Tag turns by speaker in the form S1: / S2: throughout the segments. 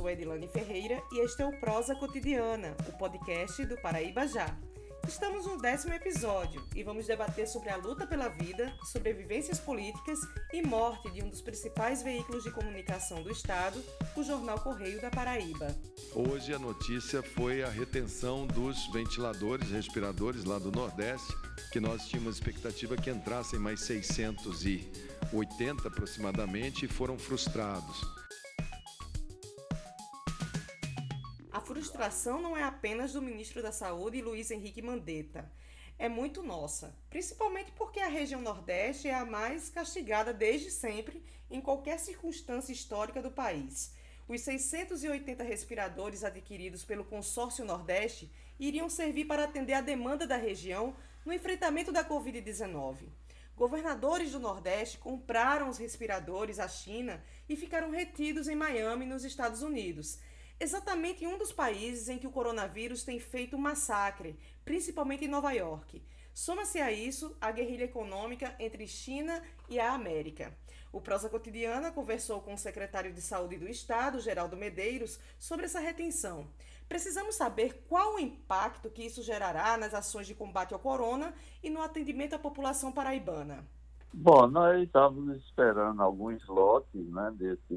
S1: sou Edilane Ferreira e este é o Prosa Cotidiana, o podcast do Paraíba Já. Estamos no décimo episódio e vamos debater sobre a luta pela vida, sobrevivências políticas e morte de um dos principais veículos de comunicação do Estado, o Jornal Correio da Paraíba.
S2: Hoje a notícia foi a retenção dos ventiladores, respiradores lá do Nordeste, que nós tínhamos expectativa que entrassem mais 680 aproximadamente e foram frustrados.
S1: Frustração não é apenas do ministro da Saúde, Luiz Henrique Mandetta. É muito nossa, principalmente porque a região Nordeste é a mais castigada desde sempre em qualquer circunstância histórica do país. Os 680 respiradores adquiridos pelo Consórcio Nordeste iriam servir para atender a demanda da região no enfrentamento da Covid-19. Governadores do Nordeste compraram os respiradores à China e ficaram retidos em Miami, nos Estados Unidos exatamente em um dos países em que o coronavírus tem feito massacre, principalmente em Nova York. Soma-se a isso a guerrilha econômica entre China e a América. O Prosa Cotidiana conversou com o secretário de Saúde do Estado, Geraldo Medeiros, sobre essa retenção. Precisamos saber qual o impacto que isso gerará nas ações de combate ao corona e no atendimento à população paraibana.
S3: Bom, nós estávamos esperando alguns lotes, né.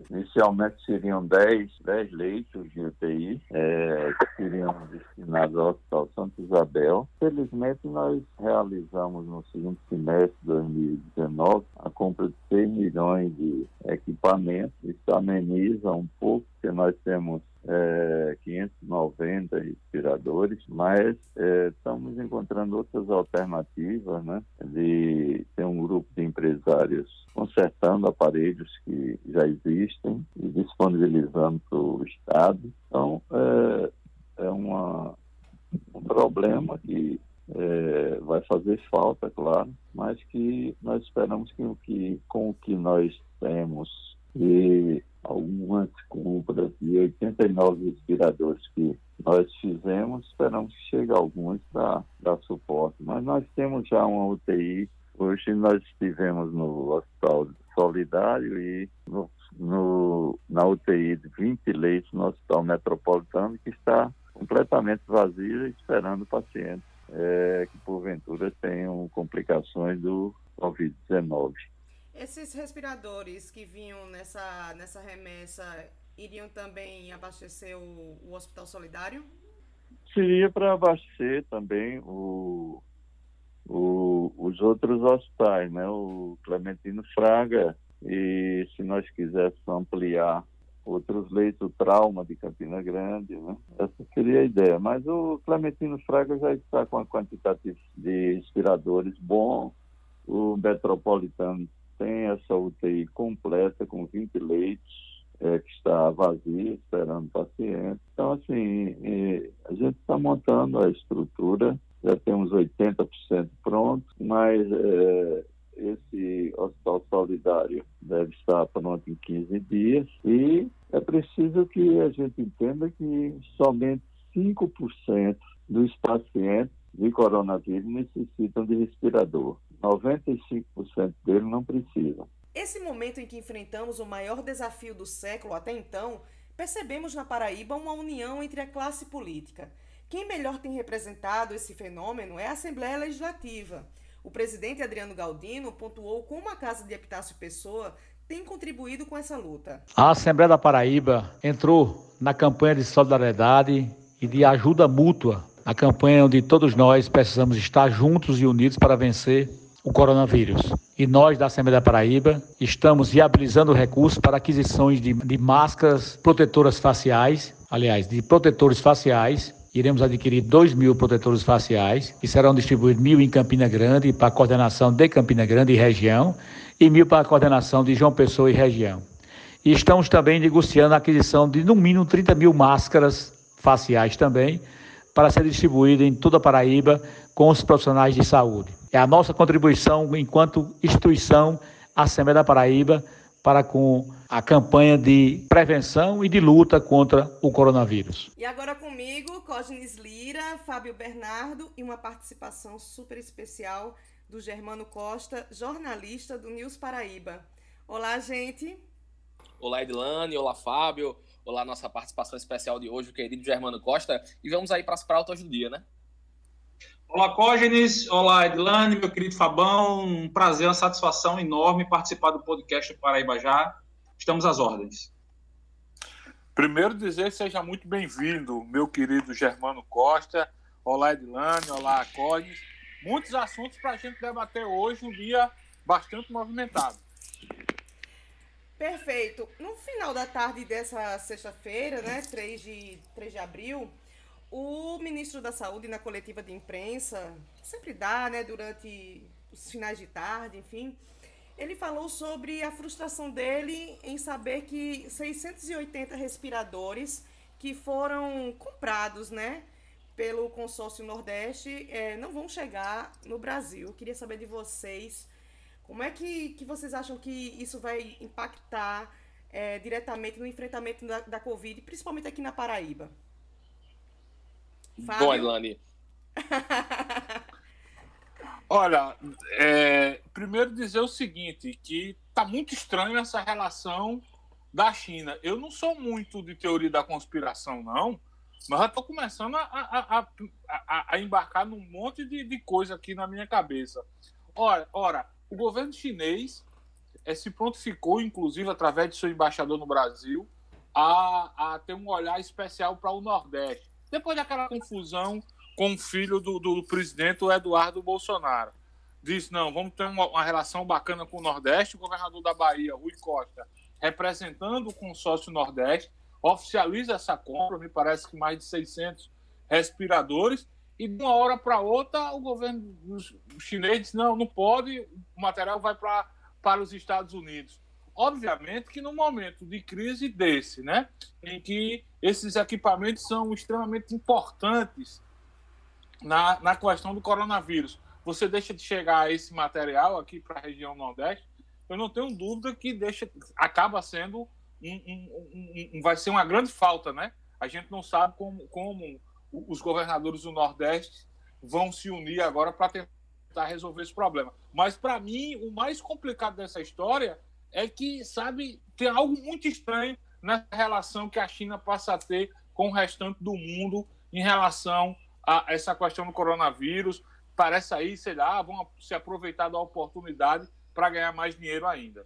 S3: Inicialmente seriam 10, 10 leitos de UTI, é, que seriam destinados ao Hospital Santa Isabel. Felizmente, nós realizamos no segundo semestre de 2019 a compra de 6 milhões de equipamentos. Isso ameniza um pouco, porque nós temos é, 590 respiradores, mas é, estamos encontrando outras alternativas, né? De ter um grupo de empresários consertando aparelhos que já existem e disponibilizando para o Estado. Então, é, é uma, um problema que é, vai fazer falta, claro, mas que nós esperamos que, que com o que nós temos e algumas compras de 89 respiradores que nós fizemos, esperamos que chegue alguns para dar suporte. Mas nós temos já uma UTI, hoje nós estivemos no Hospital Solidário e no, no, na UTI de 20 leitos no Hospital Metropolitano, que está completamente vazia, esperando pacientes é, que porventura tenham complicações do Covid-19.
S1: Esses respiradores que vinham nessa, nessa remessa iriam também abastecer o, o Hospital Solidário?
S3: Seria para abastecer também o, o, os outros hospitais, né? O Clementino Fraga e se nós quiséssemos ampliar outros leitos, trauma de Campina Grande, né? Essa seria a ideia. Mas o Clementino Fraga já está com a quantidade de respiradores bom, o Metropolitano tem essa UTI completa, com 20 leitos, é, que está vazia, esperando paciente. Então, assim, a gente está montando a estrutura, já temos 80% pronto, mas é, esse hospital solidário deve estar pronto em 15 dias e é preciso que a gente entenda que somente 5% dos pacientes de coronavírus necessitam de respirador. 95% deles não precisam.
S1: Esse momento em que enfrentamos o maior desafio do século até então, percebemos na Paraíba uma união entre a classe política. Quem melhor tem representado esse fenômeno é a Assembleia Legislativa. O presidente Adriano Galdino pontuou como a Casa de Epitácio Pessoa tem contribuído com essa luta.
S4: A Assembleia da Paraíba entrou na campanha de solidariedade e de ajuda mútua, a campanha onde todos nós precisamos estar juntos e unidos para vencer o coronavírus. E nós, da Assembleia da Paraíba, estamos viabilizando recursos para aquisições de, de máscaras protetoras faciais, aliás, de protetores faciais. Iremos adquirir 2 mil protetores faciais, que serão distribuídos mil em Campina Grande, para a coordenação de Campina Grande e região, e mil para a coordenação de João Pessoa e região. E estamos também negociando a aquisição de, no mínimo, 30 mil máscaras faciais também, para ser distribuída em toda a Paraíba com os profissionais de saúde. É a nossa contribuição enquanto instituição Assembleia da Paraíba para com a campanha de prevenção e de luta contra o coronavírus.
S1: E agora comigo, Cosnes Lira, Fábio Bernardo e uma participação super especial do Germano Costa, jornalista do News Paraíba. Olá, gente.
S5: Olá, Edilane. Olá, Fábio. Olá, nossa participação especial de hoje, o querido Germano Costa. E vamos aí para as pautas do dia, né?
S6: Olá, Cógenes. Olá, Edilane, meu querido Fabão. Um prazer, uma satisfação enorme participar do podcast Paraíba Já. Estamos às ordens.
S7: Primeiro dizer seja muito bem-vindo, meu querido Germano Costa. Olá, Edilane. Olá, Cógenes. Muitos assuntos para a gente debater hoje, um dia bastante movimentado.
S1: Perfeito. No final da tarde dessa sexta-feira, né, 3 de, 3 de abril, o ministro da Saúde, na coletiva de imprensa, sempre dá, né, durante os finais de tarde, enfim, ele falou sobre a frustração dele em saber que 680 respiradores que foram comprados, né, pelo consórcio Nordeste, é, não vão chegar no Brasil. Eu queria saber de vocês como é que, que vocês acham que isso vai impactar é, diretamente no enfrentamento da, da Covid, principalmente aqui na Paraíba?
S5: Fábio? Bom, Elane.
S7: Olha, é, primeiro dizer o seguinte, que tá muito estranho essa relação da China. Eu não sou muito de teoria da conspiração, não, mas já estou começando a, a, a, a, embarcar num monte de, de coisa aqui na minha cabeça. Ora, ora o governo chinês é, se prontificou, inclusive através de seu embaixador no Brasil, a, a ter um olhar especial para o Nordeste. Depois daquela confusão com o filho do, do presidente, o Eduardo Bolsonaro. Disse, não, vamos ter uma, uma, relação bacana com o Nordeste. O governador da Bahia, Rui Costa, representando o consórcio Nordeste, oficializa essa compra, me parece que mais de 600 respiradores, e de uma hora para outra o governo chinês diz, não, não pode, o material vai pra, para os Estados Unidos. Obviamente que no momento de crise desse, né, em que esses equipamentos são extremamente importantes na, na questão do coronavírus, você deixa de chegar esse material aqui para a região Nordeste, eu não tenho dúvida que deixa, acaba sendo um, um, um, vai ser uma grande falta, né? A gente não sabe como, como os governadores do Nordeste vão se unir agora para tentar resolver esse problema. Mas, para mim, o mais complicado dessa história é que, sabe, tem algo muito estranho nessa relação que a China passa a ter com o restante do mundo em relação a essa questão do coronavírus. Parece aí, sei lá, vão se aproveitar da oportunidade para ganhar mais dinheiro ainda.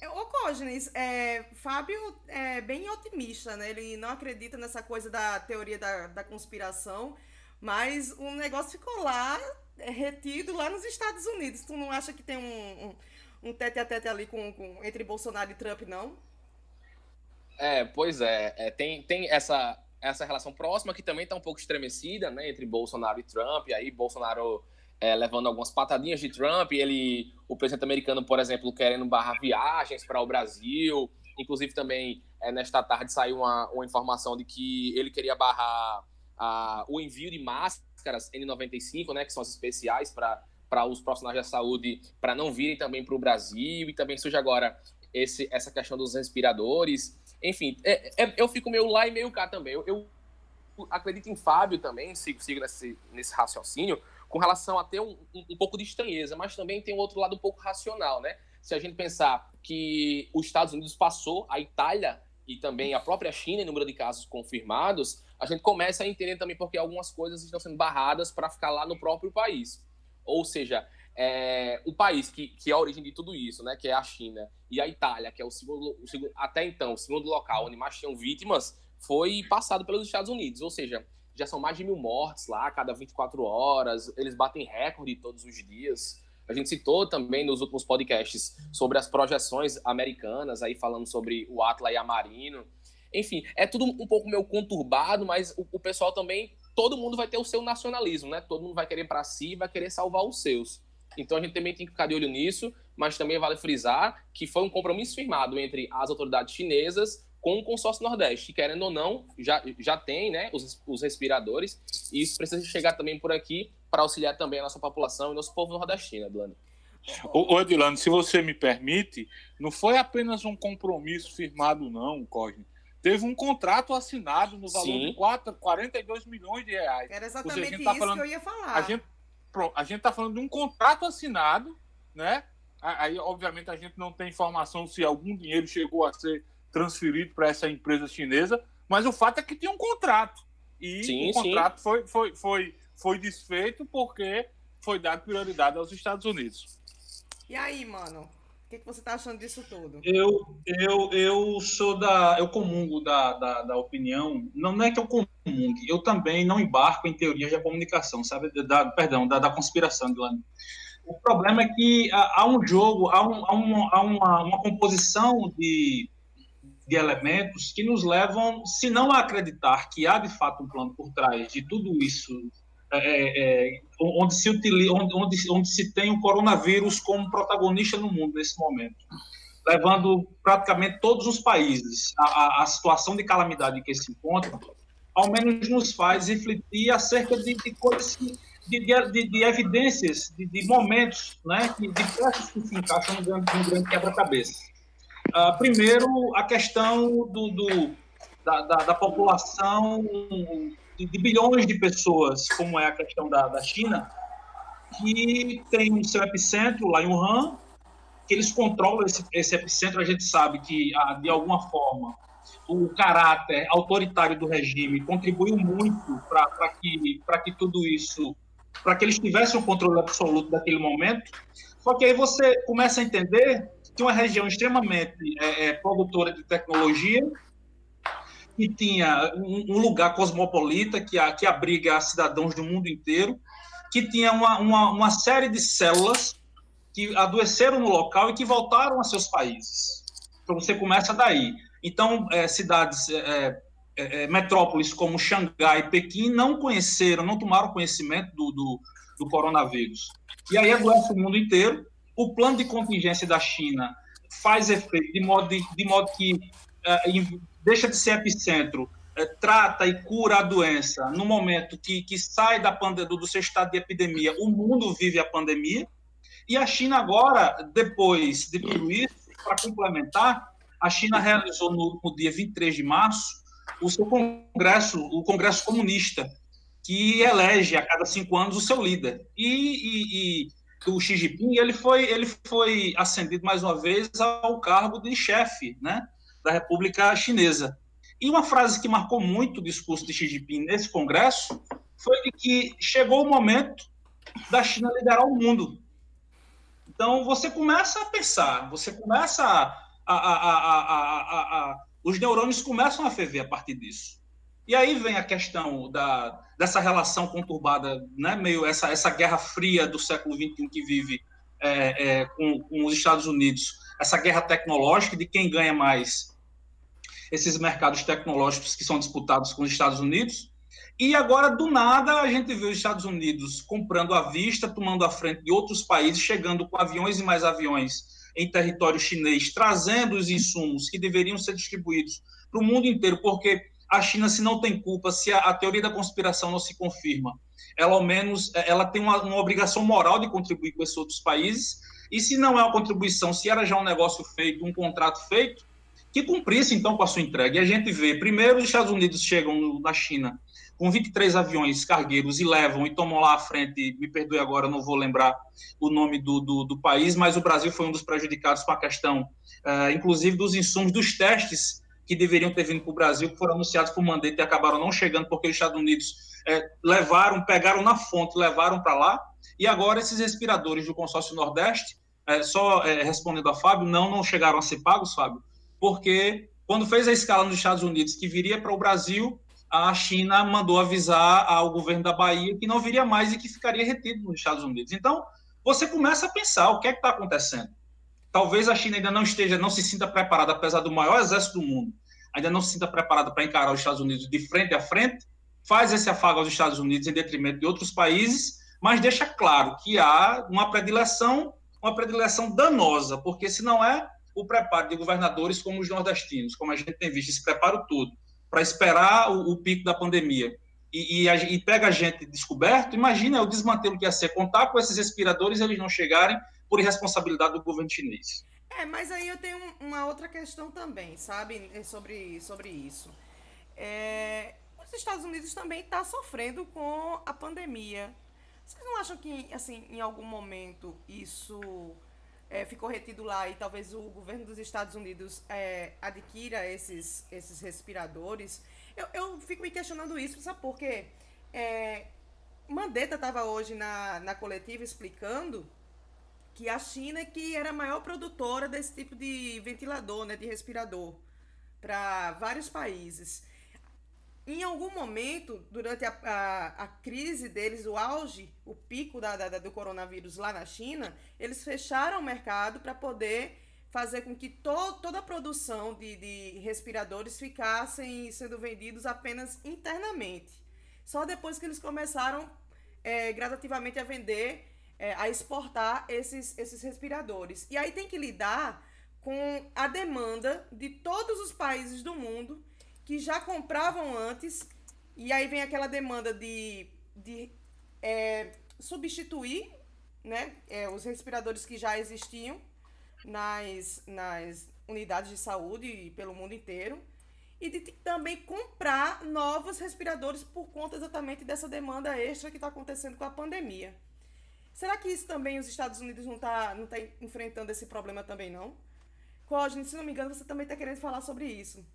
S1: É, ô, Cógenes, é, Fábio é bem otimista, né? Ele não acredita nessa coisa da teoria da, da conspiração, mas o negócio ficou lá, é, retido lá nos Estados Unidos. Tu não acha que tem um, um tete a tete ali com, com, entre Bolsonaro e Trump, não?
S5: É, pois é. é tem, tem essa, essa relação próxima que também está um pouco estremecida, né? Entre Bolsonaro e Trump. E aí, Bolsonaro é, levando algumas patadinhas de Trump, ele, o presidente americano, por exemplo, querendo barrar viagens para o Brasil. Inclusive, também, é, nesta tarde saiu uma, uma informação de que ele queria barrar a, o envio de máscaras N95, né, que são as especiais para para os profissionais da saúde para não virem também para o Brasil e também surge agora esse, essa questão dos respiradores. Enfim, é, é, eu fico meio lá e meio cá também. Eu, eu acredito em Fábio também, sigo, sigo nesse, nesse raciocínio, com relação a ter um, um, um, pouco de estranheza, mas também tem um outro lado um pouco racional, né? Se a gente pensar que os Estados Unidos passou, a Itália e também a própria China em número de casos confirmados, a gente começa a entender também porque algumas coisas estão sendo barradas para ficar lá no próprio país. Ou seja, é, o país que, que é a origem de tudo isso, né, que é a China, e a Itália, que é o segundo, o segundo até então, o segundo local onde mais tinham vítimas, foi passado pelos Estados Unidos. Ou seja, já são mais de mil mortes lá cada 24 horas, eles batem recorde todos os dias. A gente citou também nos últimos podcasts sobre as projeções americanas, aí falando sobre o Atlas e a Marino. Enfim, é tudo um pouco meio conturbado, mas o, o pessoal também, todo mundo vai ter o seu nacionalismo, né? Todo mundo vai querer para si, vai querer salvar os seus. Então a gente também tem que ficar de olho nisso, mas também vale frisar que foi um compromisso firmado entre as autoridades chinesas com o consórcio Nordeste, que querendo ou não, já, já tem né, os, os respiradores, e isso precisa chegar também por aqui para auxiliar também a nossa população e nosso povo nordestino, Edilano.
S7: Ô, Edilano, se você me permite, não foi apenas um compromisso firmado, não, Cosme. Teve um contrato assinado no valor Sim. de 4, 42 milhões de reais.
S1: Era exatamente seja, tá isso falando, que eu ia falar.
S7: A gente a gente está falando de um contrato assinado, né? Aí, obviamente, a gente não tem informação se algum dinheiro chegou a ser transferido para essa empresa chinesa, mas o fato é que tinha um contrato. E sim, o contrato foi, foi, foi, foi desfeito porque foi dado prioridade aos Estados Unidos.
S1: E aí, mano? O que, que você está achando disso tudo?
S6: Eu, eu, eu sou da. Eu comungo da, da, da, opinião. Não, é que eu comungue, eu também não embarco em teorias da comunicação, sabe? Da, perdão, da, da conspiração, Dilane. O problema é que há, há um jogo, há, um, há, um, há uma, uma composição de, de elementos que nos levam, se não a acreditar que há de fato um plano por trás de tudo isso é, é, é, onde, se utiliza, onde, onde, onde se tem o coronavírus como protagonista no mundo nesse momento, levando praticamente todos os países à, situação de calamidade que se encontram, ao menos nos faz refletir acerca de, de coisas que, de, de, de, evidências, de, de momentos, né, de peças que se encaixam num grande, grande quebra-cabeça. Uh, primeiro, a questão do, do da, da, da, população de, bilhões de pessoas, como é a questão da, da China, que tem um seu epicentro lá em Wuhan, que eles controlam esse, esse epicentro. A gente sabe que, ah, de alguma forma, o caráter autoritário do regime contribuiu muito para que, que tudo isso, para que eles tivessem o controle absoluto daquele momento. Só que aí você começa a entender que uma região extremamente é, é, produtora de tecnologia que tinha um, lugar cosmopolita que, a, que abriga cidadãos do mundo inteiro, que tinha uma, uma, uma, série de células que adoeceram no local e que voltaram a seus países. Então você começa daí. Então, é, cidades, é, é, é metrópoles como Xangai e Pequim não conheceram, não tomaram conhecimento do, do, do coronavírus. E aí adoece o mundo inteiro. O plano de contingência da China faz efeito de modo, de, de modo que deixa de ser epicentro, é, trata e cura a doença no momento que, que sai da pandemia, do seu estado de epidemia, o mundo vive a pandemia, e a China agora, depois de tudo isso, para complementar, a China realizou no, no, dia 23 de março o seu congresso, o Congresso Comunista, que elege a cada cinco anos o seu líder. E, e, e o Xi Jinping ele foi, ele foi ascendido mais uma vez ao cargo de chefe, né? Da República Chinesa. E uma frase que marcou muito o discurso de Xi Jinping nesse congresso foi de que chegou o momento da China liderar o mundo. Então você começa a pensar, você começa a, a, a, os neurônios começam a ferver a partir disso. E aí vem a questão da, dessa relação conturbada, né, meio essa, essa guerra fria do século XXI que vive é, é, com, com os Estados Unidos, essa guerra tecnológica de quem ganha mais esses mercados tecnológicos que são disputados com os Estados Unidos. E agora, do nada, a gente vê os Estados Unidos comprando à vista, tomando a frente de outros países, chegando com aviões e mais aviões em território chinês, trazendo os insumos que deveriam ser distribuídos para o mundo inteiro, porque a China, se não tem culpa, se a, a, teoria da conspiração não se confirma, ela ao menos ela tem uma, uma obrigação moral de contribuir com esses outros países, e se não é uma contribuição, se era já um negócio feito, um contrato feito, que cumprisse então com a sua entrega. E a gente vê, primeiro, os Estados Unidos chegam na China com 23 aviões cargueiros e levam e tomam lá à frente, me perdoe agora, não vou lembrar o nome do, do, do país, mas o Brasil foi um dos prejudicados com a questão, uh, inclusive, dos insumos dos testes que deveriam ter vindo para o Brasil, que foram anunciados por Mandetta e acabaram não chegando porque os Estados Unidos é, levaram, pegaram na fonte, levaram para lá, e agora esses respiradores do consórcio Nordeste, é, só é, respondendo a Fábio, não, não chegaram a ser pagos, Fábio, porque quando fez a escala nos Estados Unidos que viria para o Brasil, a China mandou avisar ao governo da Bahia que não viria mais e que ficaria retido nos Estados Unidos. Então, você começa a pensar o que é que está acontecendo. Talvez a China ainda não esteja, não se sinta preparada, apesar do maior exército do mundo, ainda não se sinta preparada para encarar os Estados Unidos de frente a frente, faz esse afago aos Estados Unidos em detrimento de outros países, mas deixa claro que há uma predileção, uma predileção danosa, porque se não é, o preparo de governadores como os nordestinos, como a gente tem visto, esse preparo todo, para esperar o, o, pico da pandemia, e, e, a, e, pega a gente descoberto, imagina o desmantelo que ia ser contar com esses respiradores eles não chegarem por irresponsabilidade do governo chinês.
S1: É, mas aí eu tenho uma outra questão também, sabe, é sobre, sobre isso. É, os Estados Unidos também estão tá sofrendo com a pandemia. Vocês não acham que, assim, em algum momento isso é, ficou retido lá e talvez o governo dos Estados Unidos é, adquira esses, esses respiradores. Eu, eu fico me questionando isso, sabe por quê? É, Mandetta estava hoje na, na coletiva explicando que a China é que era a maior produtora desse tipo de ventilador, né, de respirador, para vários países. Em algum momento, durante a, a, a, crise deles, o auge, o pico da, da, do coronavírus lá na China, eles fecharam o mercado para poder fazer com que to, toda a produção de, de respiradores ficassem sendo vendidos apenas internamente. Só depois que eles começaram é, gradativamente a vender é, a exportar esses, esses respiradores. E aí tem que lidar com a demanda de todos os países do mundo que já compravam antes, e aí vem aquela demanda de, de é, substituir né, é, os respiradores que já existiam nas, nas unidades de saúde pelo mundo inteiro e de também comprar novos respiradores por conta exatamente dessa demanda extra que está acontecendo com a pandemia. Será que isso também os Estados Unidos não está não tá enfrentando esse problema também, não? Cosne, se não me engano, você também está querendo falar sobre isso.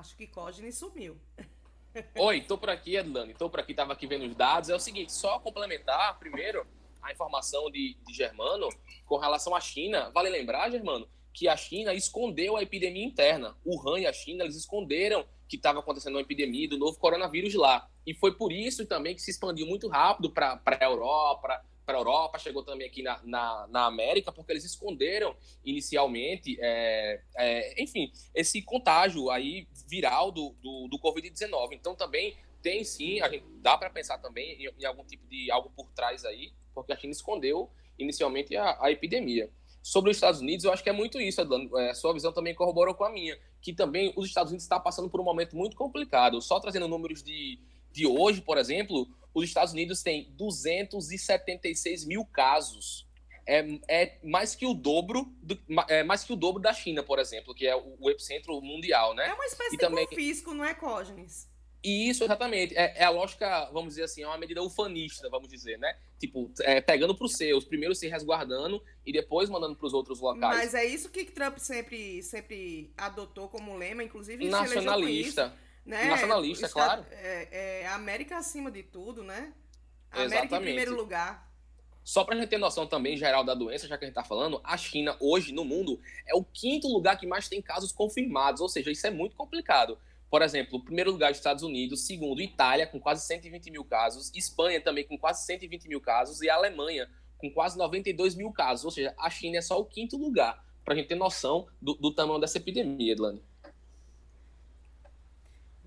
S1: Acho que Cosne sumiu.
S5: Oi, tô por aqui, Edlane. Tô por aqui, tava aqui vendo os dados. É o seguinte, só complementar primeiro a informação de, de Germano com relação à China. Vale lembrar, Germano, que a China escondeu a epidemia interna. O Han e a China, eles esconderam que estava acontecendo uma epidemia do novo coronavírus lá. E foi por isso também que se expandiu muito rápido para a Europa, para a Europa, chegou também aqui na, na, na, América, porque eles esconderam inicialmente, é, é, enfim, esse contágio aí viral do, do, do Covid-19. Então também tem sim, a gente dá para pensar também em, em, algum tipo de algo por trás aí, porque a China escondeu inicialmente a, a epidemia. Sobre os Estados Unidos, eu acho que é muito isso, Adlano. É, a sua visão também corroborou com a minha, que também os Estados Unidos está passando por um momento muito complicado. Só trazendo números de, de hoje, por exemplo, os Estados Unidos têm 276 mil casos. É, é mais que o dobro do, é mais que o dobro da China, por exemplo, que é o, o epicentro mundial, né?
S1: É uma espécie e de também... confisco, não é, Cógenes?
S5: Isso, exatamente. É, é, a lógica, vamos dizer assim, é uma medida ufanista, vamos dizer, né? Tipo, é, pegando para os seus, primeiro se resguardando e depois mandando para os outros locais.
S1: Mas é isso que Trump sempre, sempre adotou como lema, inclusive
S5: nacionalista.
S1: Né?
S5: Nacionalista,
S1: Está,
S5: claro.
S1: É, é, América acima de tudo, né? América exatamente. em primeiro lugar.
S5: Só para a gente ter noção também geral da doença, já que a gente está falando, a China hoje no mundo é o quinto lugar que mais tem casos confirmados, ou seja, isso é muito complicado. Por exemplo, o primeiro lugar, Estados Unidos, segundo, Itália, com quase 120 mil casos, Espanha também com quase 120 mil casos, e a Alemanha com quase 92 mil casos. Ou seja, a China é só o quinto lugar, para a gente ter noção do, do tamanho dessa epidemia, Edlane.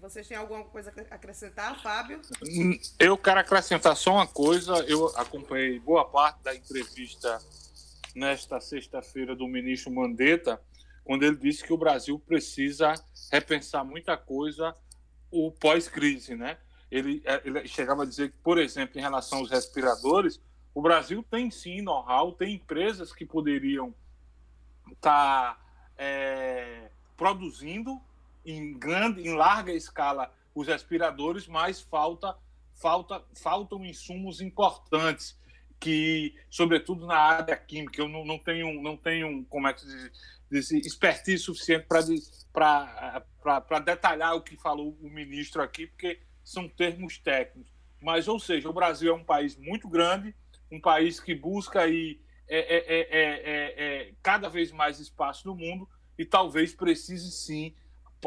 S1: Vocês têm alguma coisa a acrescentar, Fábio?
S7: Eu quero acrescentar só uma coisa. Eu acompanhei boa parte da entrevista nesta sexta-feira do ministro Mandetta quando ele disse que o Brasil precisa repensar muita coisa o pós-crise, né? Ele, é, ele chegava a dizer que, por exemplo, em relação aos respiradores, o Brasil tem sim know-how, tem empresas que poderiam estar tá, é, produzindo em grande, em larga escala os respiradores, mas falta, falta, faltam insumos importantes que, sobretudo na área química, eu não, não tenho, não tenho, como é que se diz, expertise suficiente para detalhar o que falou o ministro aqui, porque são termos técnicos. Mas, ou seja, o Brasil é um país muito grande, um país que busca aí, é, é, é, é cada vez mais espaço no mundo e talvez precise sim,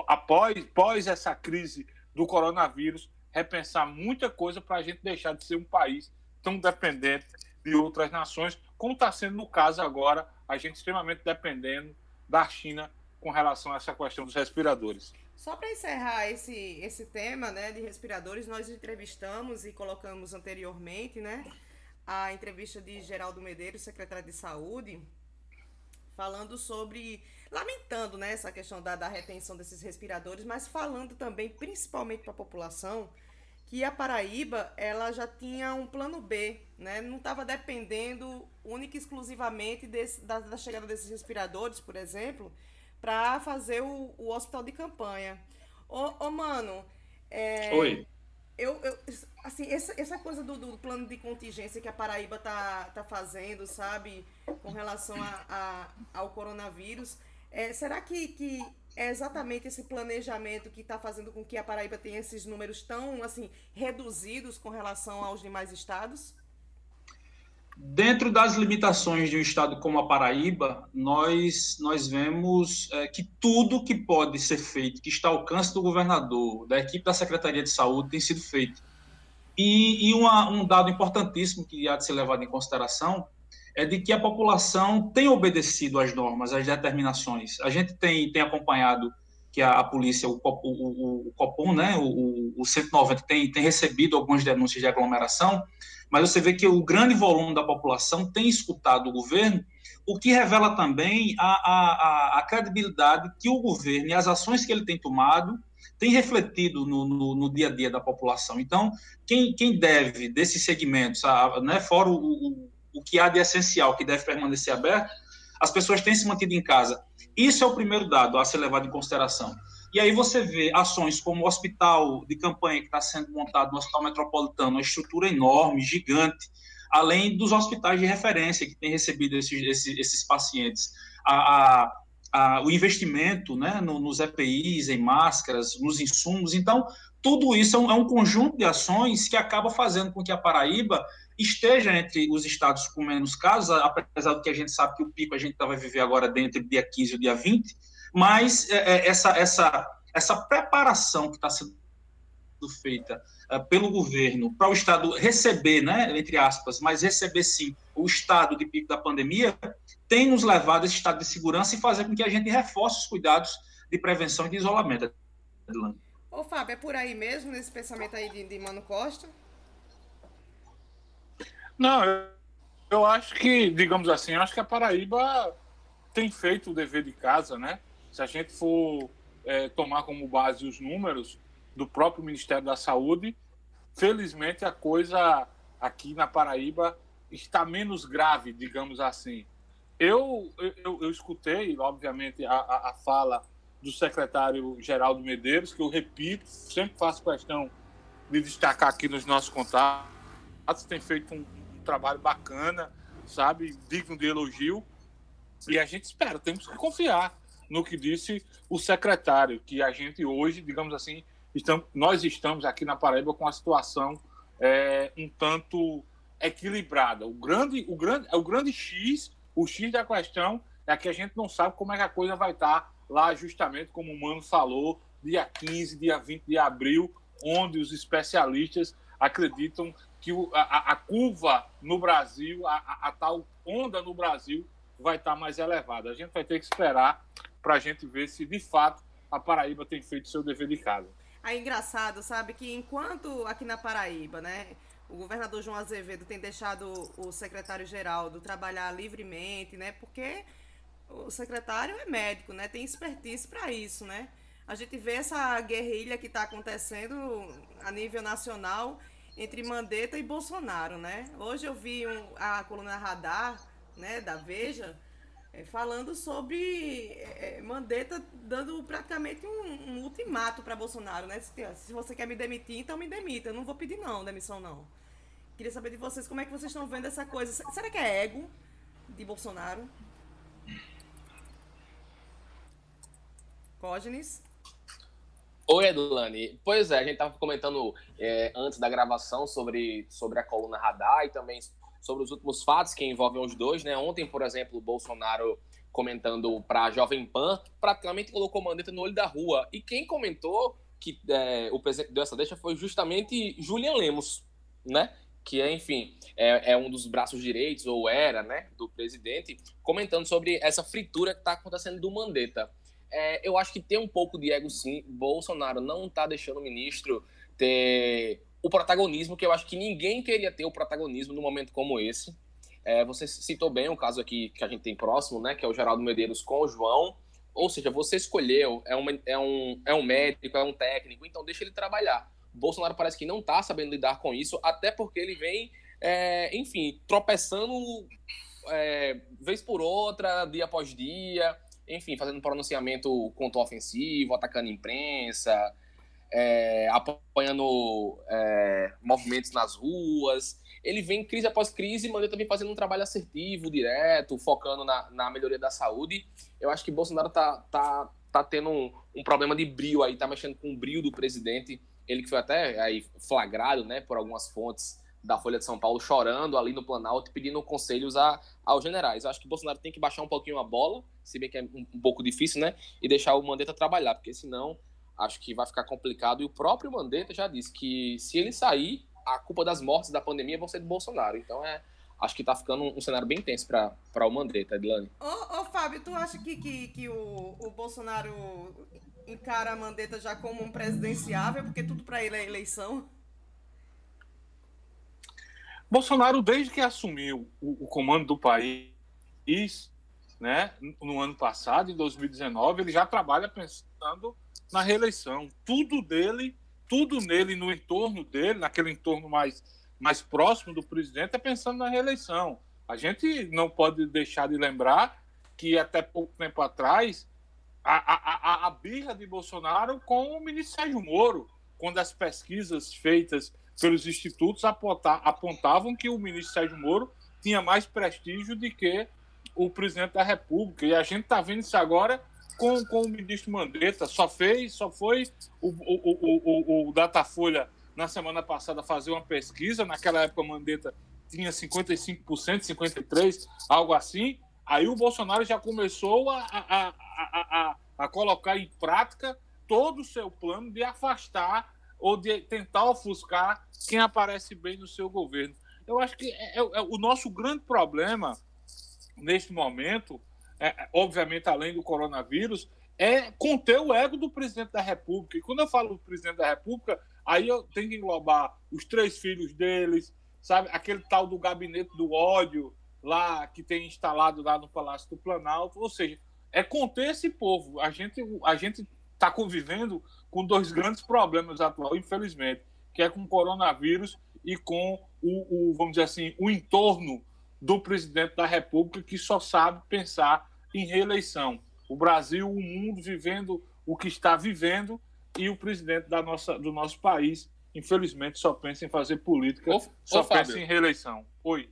S7: após, após essa crise do coronavírus, repensar muita coisa para a gente deixar de ser um país tão dependente de outras nações, como está sendo no caso agora, a gente extremamente dependendo da China com relação a essa questão dos respiradores.
S1: Só para encerrar esse, esse tema né, de respiradores, nós entrevistamos e colocamos anteriormente né, a entrevista de Geraldo Medeiros, secretário de Saúde, falando sobre, lamentando né, essa questão da, da retenção desses respiradores, mas falando também, principalmente para a população, que a Paraíba ela já tinha um plano B, né? não estava dependendo única e exclusivamente desse, da, da, chegada desses respiradores, por exemplo, para fazer o, o, hospital de campanha. Ô, ô mano, é,
S7: Oi.
S1: Eu, eu assim, essa, essa coisa do, do, plano de contingência que a Paraíba tá, tá fazendo, sabe, com relação a, a ao coronavírus, é, será que, que é exatamente esse planejamento que está fazendo com que a Paraíba tenha esses números tão assim reduzidos com relação aos demais estados?
S6: Dentro das limitações de um estado como a Paraíba, nós, nós vemos é, que tudo que pode ser feito, que está ao alcance do governador, da equipe da Secretaria de Saúde, tem sido feito. E, e uma, um dado importantíssimo que há de ser levado em consideração é de que a população tem obedecido às normas, às determinações. A gente tem, tem acompanhado que a, a polícia, o, o, o, o Copom, né, o, o 190, tem, tem recebido algumas denúncias de aglomeração, mas você vê que o grande volume da população tem escutado o governo, o que revela também a, a, a credibilidade que o governo e as ações que ele tem tomado tem refletido no, no, no, dia a dia da população. Então, quem, quem deve desses segmentos, a, né, fora o, o, o que há de essencial que deve permanecer aberto, as pessoas têm se mantido em casa. Isso é o primeiro dado a ser levado em consideração. E aí você vê ações como o hospital de campanha que está sendo montado no Hospital Metropolitano, uma estrutura enorme, gigante, além dos hospitais de referência que têm recebido esses, esses, esses pacientes. A, a, a, o investimento né, no, nos EPIs, em máscaras, nos insumos. Então, tudo isso é um, é um conjunto de ações que acaba fazendo com que a Paraíba esteja entre os estados com menos casos, apesar do que a gente sabe que o pico a gente vai viver agora dentro do dia 15 e dia 20, mas é, é, essa, essa, essa preparação que está sendo feita uh, pelo governo para o Estado receber, né, entre aspas, mas receber sim o estado de pico da pandemia, tem nos levado a esse estado de segurança e fazer com que a gente reforce os cuidados de prevenção e de isolamento.
S1: Ô, Fábio, é por aí mesmo, nesse pensamento aí de, de Mano Costa?
S7: Não, eu, eu acho que, digamos assim, eu acho que a Paraíba tem feito o dever de casa, né? Se a gente for é, tomar como base os números do próprio Ministério da Saúde, felizmente a coisa aqui na Paraíba está menos grave, digamos assim. Eu, eu, eu escutei, obviamente, a, a, fala do secretário Geraldo Medeiros, que eu repito, sempre faço questão de destacar aqui nos nossos contatos, tem feito um, um trabalho bacana, sabe, digno de elogio, e a gente espera, temos que confiar no que disse o secretário, que a gente hoje, digamos assim, estamos, nós estamos aqui na Paraíba com a situação é, um tanto equilibrada. O grande, o grande, o grande X, o X da questão é que a gente não sabe como é que a coisa vai estar lá, justamente como o Mano falou, dia 15, dia 20 de abril, onde os especialistas acreditam que a, a curva no Brasil, a, a, a tal onda no Brasil, vai estar mais elevada. A gente vai ter que esperar para a gente ver se de fato a Paraíba tem feito seu dever de casa.
S1: É engraçado, sabe, que enquanto aqui na Paraíba, né, o governador João Azevedo tem deixado o secretário Geraldo trabalhar livremente, né, porque o secretário é médico, né, tem expertise para isso, né. A gente vê essa guerrilha que está acontecendo a nível nacional entre Mandetta e Bolsonaro, né. Hoje eu vi um, a coluna Radar, né, da Veja, falando sobre é, Mandetta dando praticamente um, um ultimato para Bolsonaro, né? Se, se, você quer me demitir, então me demita. Eu não vou pedir não, demissão não. Queria saber de vocês como é que vocês estão vendo essa coisa. Será que é ego de Bolsonaro? Cógenes?
S5: Oi, Edulane. Pois é, a gente estava comentando é, antes da gravação sobre, sobre a coluna Radar e também sobre os últimos fatos que envolvem os dois, né? Ontem, por exemplo, o Bolsonaro comentando para a Jovem Pan, praticamente colocou Mandetta no olho da rua. E quem comentou que é, o presidente deu essa deixa foi justamente Julian Lemos, né? Que é, enfim, é, é, um dos braços direitos, ou era, né, do presidente, comentando sobre essa fritura que está acontecendo do Mandetta. É, eu acho que tem um pouco de ego, sim. Bolsonaro não está deixando o ministro ter o protagonismo, que eu acho que ninguém queria ter o protagonismo num momento como esse. É, você citou bem o caso aqui que a gente tem próximo, né, que é o Geraldo Medeiros com o João. Ou seja, você escolheu, é, uma, é, um, é um médico, é um técnico, então deixa ele trabalhar. Bolsonaro parece que não está sabendo lidar com isso, até porque ele vem, é, enfim, tropeçando é, vez por outra, dia após dia, enfim, fazendo pronunciamento com tom ofensivo, atacando a imprensa, é, apoiando é, movimentos nas ruas. Ele vem crise após crise, Mandetta vem fazendo um trabalho assertivo, direto, focando na, na melhoria da saúde. Eu acho que Bolsonaro tá, tá, tá tendo um, um problema de brilho aí, tá mexendo com o brilho do presidente. Ele que foi até aí flagrado, né, por algumas fontes da Folha de São Paulo chorando ali no Planalto, pedindo conselhos a, aos generais. Eu acho que Bolsonaro tem que baixar um pouquinho a bola, se bem que é um, um pouco difícil, né? E deixar o Mandetta trabalhar, porque senão acho que vai ficar complicado. E o próprio Mandetta já disse que se ele sair, a culpa das mortes da pandemia vão ser do Bolsonaro. Então é. Acho que tá ficando um, um cenário bem tenso para o Mandetta, Edilane.
S1: Ô, ô, Fábio, tu acha que, que, que o, o Bolsonaro encara a Mandetta já como um presidenciável, porque tudo para ele é eleição?
S7: Bolsonaro, desde que assumiu o, o, comando do país, né, no ano passado, em 2019, ele já trabalha pensando na reeleição. Tudo dele, tudo nele, no entorno dele, naquele entorno mais, mais próximo do presidente, é pensando na reeleição. A gente não pode deixar de lembrar que até pouco tempo atrás a, a, a, a birra de Bolsonaro com o ministro Sérgio Moro, quando as pesquisas feitas pelos institutos apontavam que o ministro Sérgio Moro tinha mais prestígio do que o presidente da República. E a gente está vendo isso agora com, com o ministro Mandetta. Só fez, só foi o, o, o, o, Datafolha na semana passada fazer uma pesquisa. Naquela época, Mandetta tinha 55%, 53%, algo assim. Aí o Bolsonaro já começou a, a, a, a, a colocar em prática todo o seu plano de afastar ou de tentar ofuscar quem aparece bem no seu governo. Eu acho que é, é, é o nosso grande problema neste momento, é, obviamente além do coronavírus, é conter o ego do presidente da República. E quando eu falo do presidente da República, aí eu tenho que englobar os três filhos deles, sabe, aquele tal do gabinete do ódio lá que tem instalado lá no Palácio do Planalto, ou seja, é conter esse povo. A gente a gente está convivendo com dois grandes problemas atuais, infelizmente, que é com o coronavírus e com o, o, vamos dizer assim, o entorno do presidente da República que só sabe pensar em reeleição. O Brasil, o mundo vivendo o que está vivendo e o presidente da nossa, do nosso país, infelizmente, só pensa em fazer política, ô, só ô, pensa Fábio. em reeleição. Oi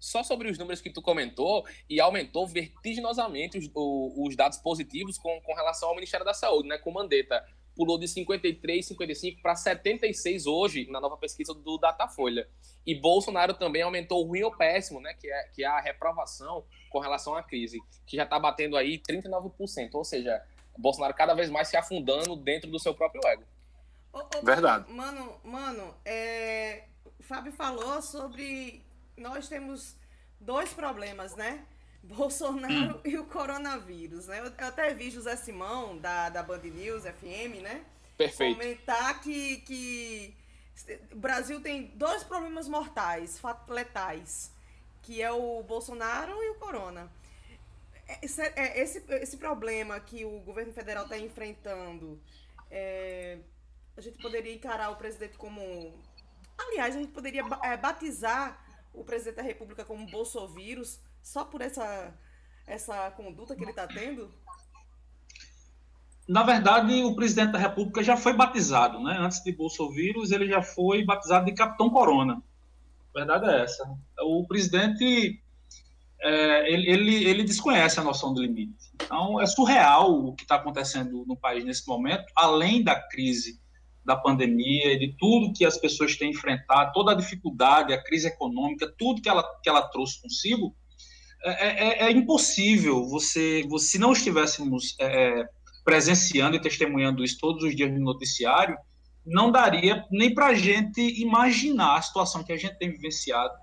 S5: só sobre os números que tu comentou, e aumentou vertiginosamente os, os dados positivos com, com relação ao Ministério da Saúde, né? Com Mandetta pulou de 53, 55 para 76 hoje na nova pesquisa do Datafolha. E Bolsonaro também aumentou o ruim ou péssimo, né, que é, que é a reprovação com relação à crise, que já está batendo aí 39%, ou seja, Bolsonaro cada vez mais se afundando dentro do seu próprio ego.
S1: Ô, ô, Verdade. Mano, mano, é... o Fábio falou sobre nós temos dois problemas, né? Bolsonaro hum. e o coronavírus, né? Eu, eu, até vi José Simão, da, da Band News FM, né?
S5: Perfeito.
S1: Comentar que, que o Brasil tem dois problemas mortais, letais, que é o Bolsonaro e o corona. Esse, é, esse, esse problema que o governo federal está enfrentando, é, a gente poderia encarar o presidente como... Aliás, a gente poderia é, batizar o presidente da república como bolsovírus, só por essa, essa conduta que ele está tendo?
S6: Na verdade, o presidente da República já foi batizado, né? Antes de Bolsonaro, ele já foi batizado de Capitão Corona. A verdade é essa. O presidente é, ele, ele, ele, desconhece a noção do limite. Então, é surreal o que está acontecendo no país nesse momento, além da crise da pandemia de tudo que as pessoas têm enfrentado, toda a dificuldade, a crise econômica, tudo que ela, que ela trouxe consigo, é, é, é impossível você, você, se não estivéssemos é, é, presenciando e testemunhando isso todos os dias no noticiário, não daria nem para a gente imaginar a situação que a gente tem vivenciado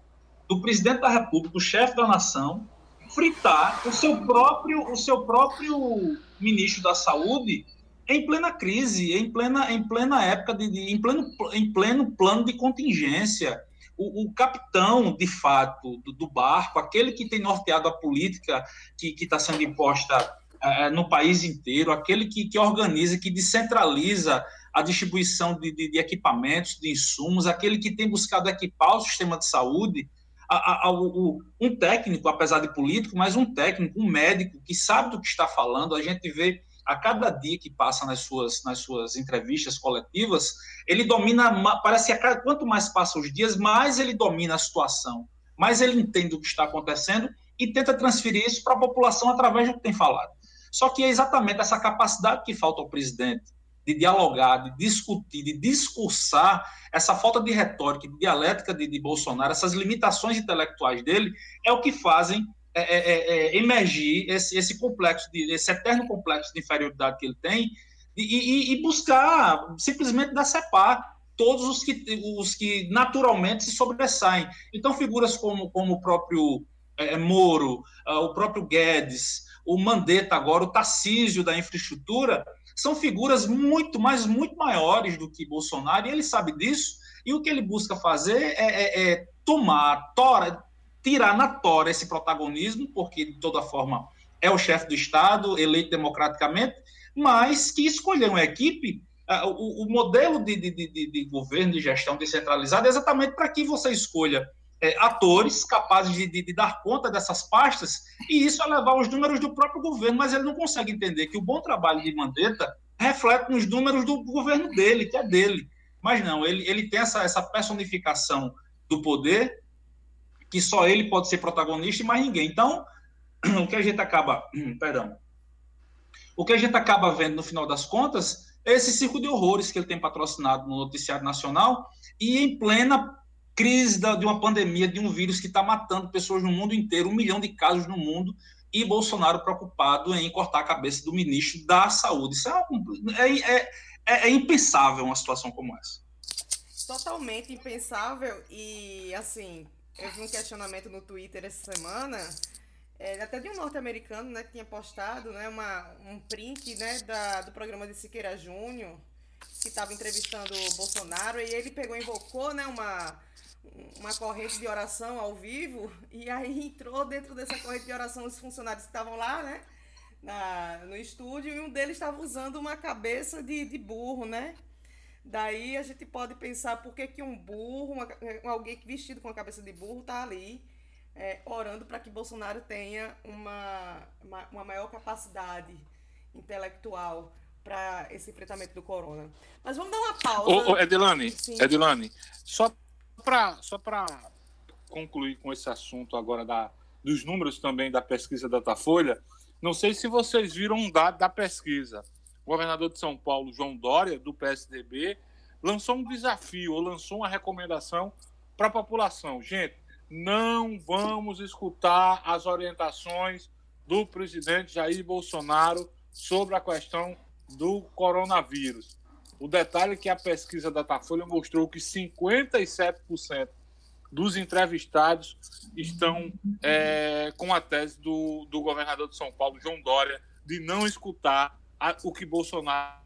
S6: do presidente da República, o chefe da nação, fritar o seu próprio, o seu próprio ministro da Saúde em plena crise, em plena, em plena época de, de em, pleno, em pleno plano de contingência, o, o capitão, de fato, do, do, barco, aquele que tem norteado a política que está sendo imposta é, no país inteiro, aquele que, que organiza, que descentraliza a distribuição de, de, de, equipamentos, de insumos, aquele que tem buscado equipar o sistema de saúde, a, a, o, um técnico, apesar de político, mas um técnico, um médico que sabe do que está falando, a gente vê a cada dia que passa nas suas, nas suas entrevistas coletivas, ele domina, parece que a cada, quanto mais passam os dias, mais ele domina a situação, mais ele entende o que está acontecendo e tenta transferir isso para a população através do que tem falado. Só que é exatamente essa capacidade que falta ao presidente de dialogar, de discutir, de discursar, essa falta de retórica, de dialética de, de Bolsonaro, essas limitações intelectuais dele, é o que fazem é, é, é, é emergir esse, esse, complexo, de, esse eterno complexo de inferioridade que ele tem, e, e, e buscar simplesmente decepar todos os que, os que naturalmente se sobressaem. Então, figuras como, como o próprio é, Moro, uh, o próprio Guedes, o Mandetta agora, o Tarcísio da infraestrutura, são figuras muito, mas muito maiores do que Bolsonaro, e ele sabe disso, e o que ele busca fazer é, é, é tomar, tora, tirar na tora esse protagonismo, porque de toda forma é o chefe do Estado, eleito democraticamente, mas que escolher uma equipe uh, o, o, modelo de, de, de, de, governo, de gestão descentralizada, é exatamente para que você escolha é, atores capazes de, de, de, dar conta dessas pastas, e isso é levar os números do próprio governo, mas ele não consegue entender que o bom trabalho de Mandetta reflete nos números do governo dele, que é dele. Mas não, ele, ele tem essa, essa personificação do poder, que só ele pode ser protagonista e mais ninguém. Então, o que a gente acaba, perdão, o que a gente acaba vendo no final das contas é esse circo de horrores que ele tem patrocinado no noticiário nacional e em plena crise da, de uma pandemia, de um vírus que está matando pessoas no mundo inteiro, um milhão de casos no mundo, e Bolsonaro preocupado em cortar a cabeça do ministro da Saúde. Isso é, é, é, é, é impensável uma situação como essa.
S1: Totalmente impensável, e assim, eu vi um questionamento no Twitter essa semana, é, até de um norte-americano, né, que tinha postado, né, uma, um print, né, da, do programa de Siqueira Júnior, que estava entrevistando o Bolsonaro, e ele pegou invocou, né, uma uma corrente de oração ao vivo, e aí entrou dentro dessa corrente de oração os funcionários que estavam lá, né? Na, no estúdio, e um deles estava usando uma cabeça de, de burro, né? Daí a gente pode pensar por que, que um burro, uma, alguém vestido com a cabeça de burro, está ali é, orando para que Bolsonaro tenha uma, uma, uma maior capacidade intelectual para esse enfrentamento do corona. Mas vamos dar uma pausa.
S7: Ô, ô Edilane, Edilane, só para só concluir com esse assunto agora da, dos números também da pesquisa Datafolha, não sei se vocês viram um dado da pesquisa. O governador de São Paulo, João Dória, do PSDB, lançou um desafio, ou lançou uma recomendação para a população. Gente, não vamos escutar as orientações do presidente Jair Bolsonaro sobre a questão do coronavírus. O detalhe é que a pesquisa da Datafolha mostrou que 57% dos entrevistados estão é, com a tese do, do governador de São Paulo, João Dória, de não escutar a, o que Bolsonaro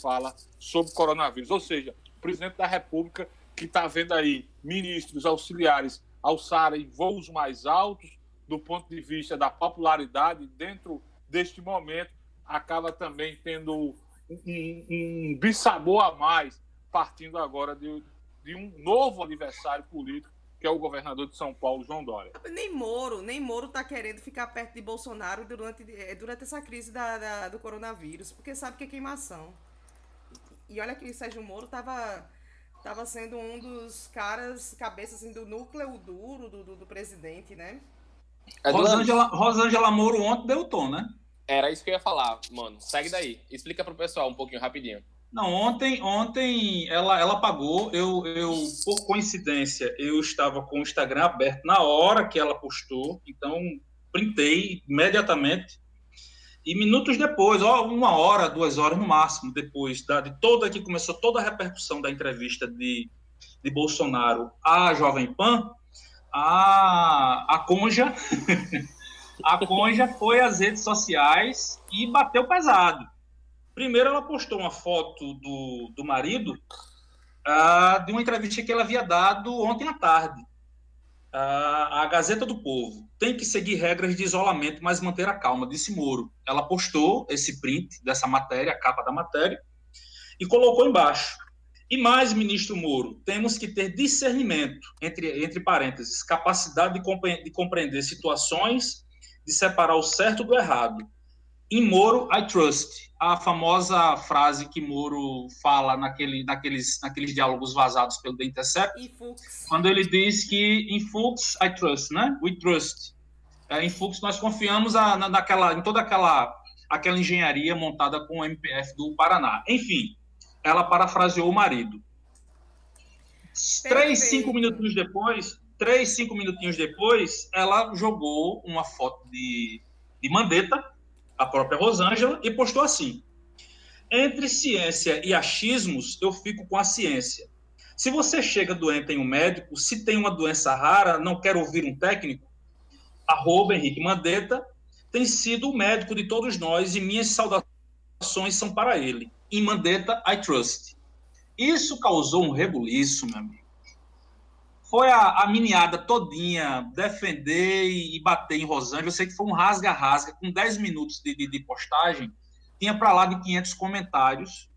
S7: fala sobre coronavírus. Ou seja, o presidente da República, que está vendo aí ministros auxiliares alçarem voos mais altos do ponto de vista da popularidade dentro deste momento, acaba também tendo um, um bissabor a mais, partindo agora de, de um novo adversário político, que é o governador de São Paulo, João Dória.
S1: Nem Moro, nem Moro está querendo ficar perto de Bolsonaro durante, eh, durante essa crise da, da, do coronavírus, porque sabe que é queimação. E olha que o Sérgio Moro estava tava sendo um dos caras, cabeças assim, do núcleo duro do, do, do presidente, né?
S6: Rosângela, Rosângela Moro ontem deu tom, né?
S5: Era isso que eu ia falar, mano. Segue daí. Explica pro pessoal um pouquinho rapidinho.
S6: Não, ontem, ontem ela, ela pagou. Eu, eu, por coincidência, eu estava com o Instagram aberto na hora que ela postou, então printei imediatamente. E minutos depois, ó, uma hora, duas horas no máximo, depois da, de toda que começou toda a repercussão da entrevista de, de Bolsonaro à Jovem Pan, a, a Conja a Conja foi às redes sociais e bateu pesado. Primeiro, ela postou uma foto do, do marido uh, de uma entrevista que ela havia dado ontem à tarde. Uh, a Gazeta do Povo tem que seguir regras de isolamento, mas manter a calma, disse Moro. Ela postou esse print dessa matéria, a capa da matéria, e colocou embaixo. E mais, ministro Moro, temos que ter discernimento, entre, entre parênteses, capacidade de, compre de compreender situações de separar o certo do errado. Em Moro, I trust. A famosa frase que Moro fala naquele, naqueles, naqueles diálogos vazados pelo The Intercept, quando ele diz que em Fux, I trust, né? We trust. É, em Fux, nós confiamos a, na, naquela, em toda aquela, aquela engenharia montada com o MPF do Paraná. Enfim, ela parafraseou o marido. Perfeito. Três, cinco minutinhos depois, três, cinco minutinhos depois, ela jogou uma foto de, de Mandetta, a própria Rosângela, e postou assim: Entre ciência e achismos, eu fico com a ciência. Se você chega doente em um médico, se tem uma doença rara, não quer ouvir um técnico? Arroba Henrique Mandetta tem sido o médico de todos nós e minhas saudações são para ele. Em Mandetta, I trust. Isso causou um rebuliço, meu amigo foi a, a miniada todinha defender e, e, bater em Rosângela. Eu sei que foi um rasga-rasga, com 10 minutos de, de, de postagem, tinha para lá de 500 comentários.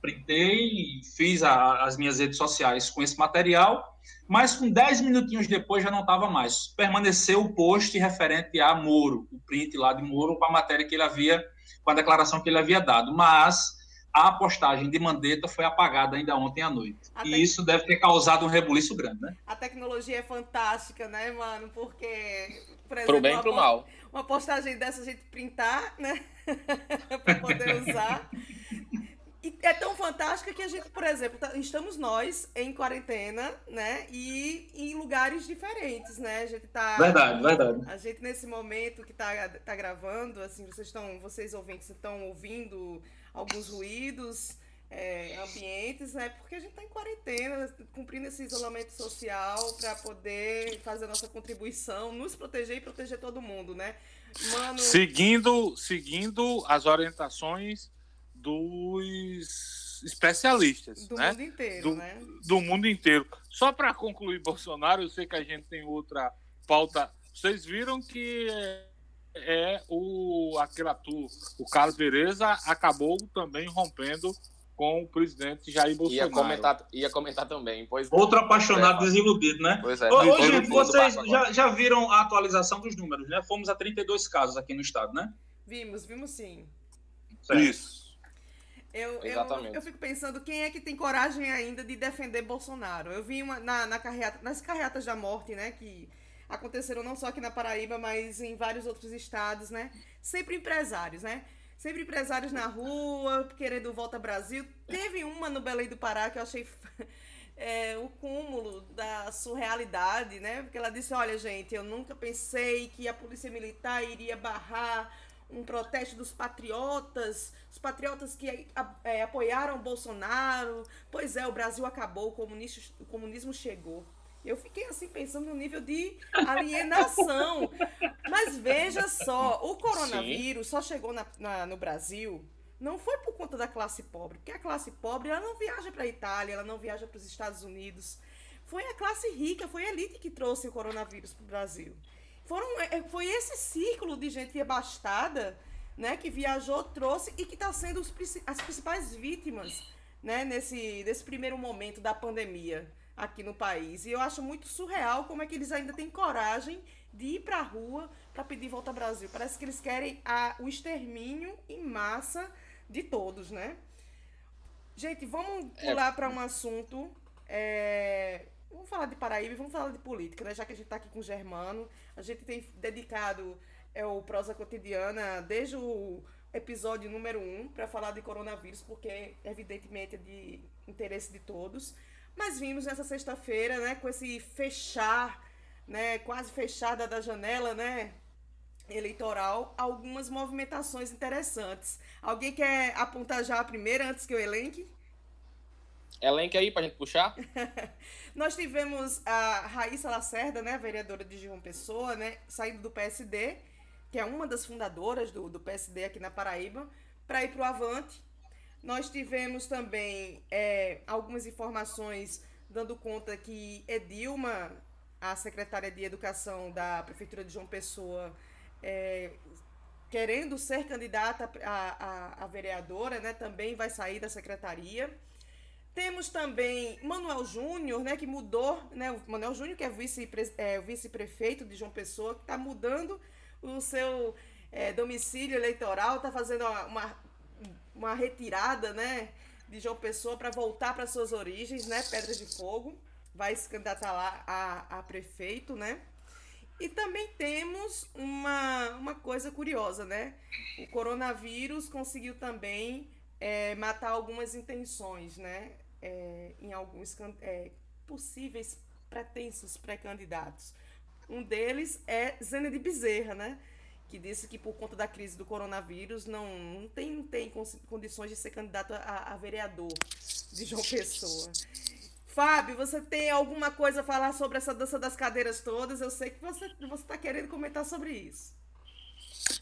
S6: Printei e fiz a, as minhas redes sociais com esse material, mas com 10 minutinhos depois já não estava mais. Permaneceu o post referente a Moro, o print lá de Moro com a matéria que ele havia, com a declaração que ele havia dado. Mas a postagem de Mandetta foi apagada ainda ontem à noite. e isso deve ter causado um rebuliço grande, né?
S1: A tecnologia é fantástica, né, mano? Porque,
S5: por exemplo, pro bem e pro mal.
S1: Uma postagem dessa a gente printar, né? para poder usar. E é tão fantástica que a gente, por exemplo, tá, estamos nós em quarentena, né? E em lugares diferentes, né? A gente tá.
S6: Verdade, verdade.
S1: A gente, nesse momento que tá, tá gravando, assim, vocês estão, vocês ouvintes estão ouvindo alguns ruídos é, ambientes, né? Porque a gente está em quarentena, cumprindo esse isolamento social para poder fazer a nossa contribuição, nos proteger e proteger todo mundo, né?
S7: Mano... Seguindo, seguindo as orientações dos especialistas,
S1: do
S7: né?
S1: mundo inteiro,
S7: do,
S1: né?
S7: Do mundo inteiro. Só para concluir Bolsonaro, eu sei que a gente tem outra pauta. Vocês viram que é o aquele ator, o Carlos Vereza, acabou também rompendo com o presidente Jair Bolsonaro.
S5: Ia comentar, ia comentar também. Pois
S6: Outro apaixonado é, desiludido, né? Pois é. Hoje, vocês já, já viram a atualização dos números, né? Fomos a 32 casos aqui no estado, né?
S1: Vimos, vimos sim.
S7: Certo. Isso.
S1: Eu, eu, eu, fico pensando quem é que tem coragem ainda de defender Bolsonaro. Eu vi uma, na, na carreata, nas carreatas da morte, né? Que aconteceram não só aqui na Paraíba, mas em vários outros estados, né? Sempre empresários, né? Sempre empresários na rua, querendo volta Brasil. Teve uma no Belém do Pará que eu achei é, o cúmulo da surrealidade, né? Porque ela disse: Olha, gente, eu nunca pensei que a polícia militar iria barrar um protesto dos patriotas, os patriotas que é, apoiaram Bolsonaro. Pois é, o Brasil acabou, o o comunismo chegou. Eu fiquei assim pensando no nível de alienação. Mas veja só, o coronavírus Sim. só chegou na, na, no Brasil não foi por conta da classe pobre, porque a classe pobre ela não viaja para a Itália, ela não viaja para os Estados Unidos. Foi a classe rica, foi a elite que trouxe o coronavírus para o Brasil. Foram, é, é, foi esse ciclo de gente abastada né, que viajou, trouxe e que está sendo os, as principais vítimas né, nesse, nesse primeiro momento da pandemia aqui no país. E eu acho muito surreal como é que eles ainda têm coragem de ir para a rua para pedir volta ao Brasil. Parece que eles querem a, o extermínio em massa de todos, né? Gente, vamos é. pular é. para um assunto. É... Vamos falar de Paraíba e vamos falar de política, né? Já que a gente está aqui com o Germano. A gente tem dedicado é, o Prosa Cotidiana desde o episódio número 1 um, para falar de coronavírus, porque evidentemente é de interesse de todos. Mas vimos nessa sexta-feira, né, com esse fechar, né, quase fechada da janela, né, eleitoral, algumas movimentações interessantes. Alguém quer apontar já a primeira antes que eu elenque?
S5: Elenque aí pra gente puxar.
S1: Nós tivemos a Raíssa Lacerda, né, vereadora de João Pessoa, né, saindo do PSD, que é uma das fundadoras do, do PSD aqui na Paraíba, para ir para o Avante. Nós tivemos também é, algumas informações dando conta que Edilma, a secretária de Educação da Prefeitura de João Pessoa, é, querendo ser candidata a, a, a, vereadora, né, também vai sair da secretaria. Temos também Manuel Júnior, né, que mudou, né, o Manuel Júnior, que é, vice, é, vice-prefeito de João Pessoa, que está mudando o seu é, domicílio eleitoral, está fazendo uma, uma retirada, né? De João Pessoa para voltar para suas origens, né? Pedras de Fogo. Vai se candidatar lá a, a prefeito, né? E também temos uma, uma coisa curiosa, né? O coronavírus conseguiu também é, matar algumas intenções, né? É, em alguns é, possíveis pretensos pré-candidatos. Um deles é Zena de Bezerra, né? Que disse que por conta da crise do coronavírus não, não, tem, não tem condições de ser candidato a, a vereador de João Pessoa. Fábio, você tem alguma coisa a falar sobre essa dança das cadeiras todas? Eu sei que você está querendo comentar sobre isso.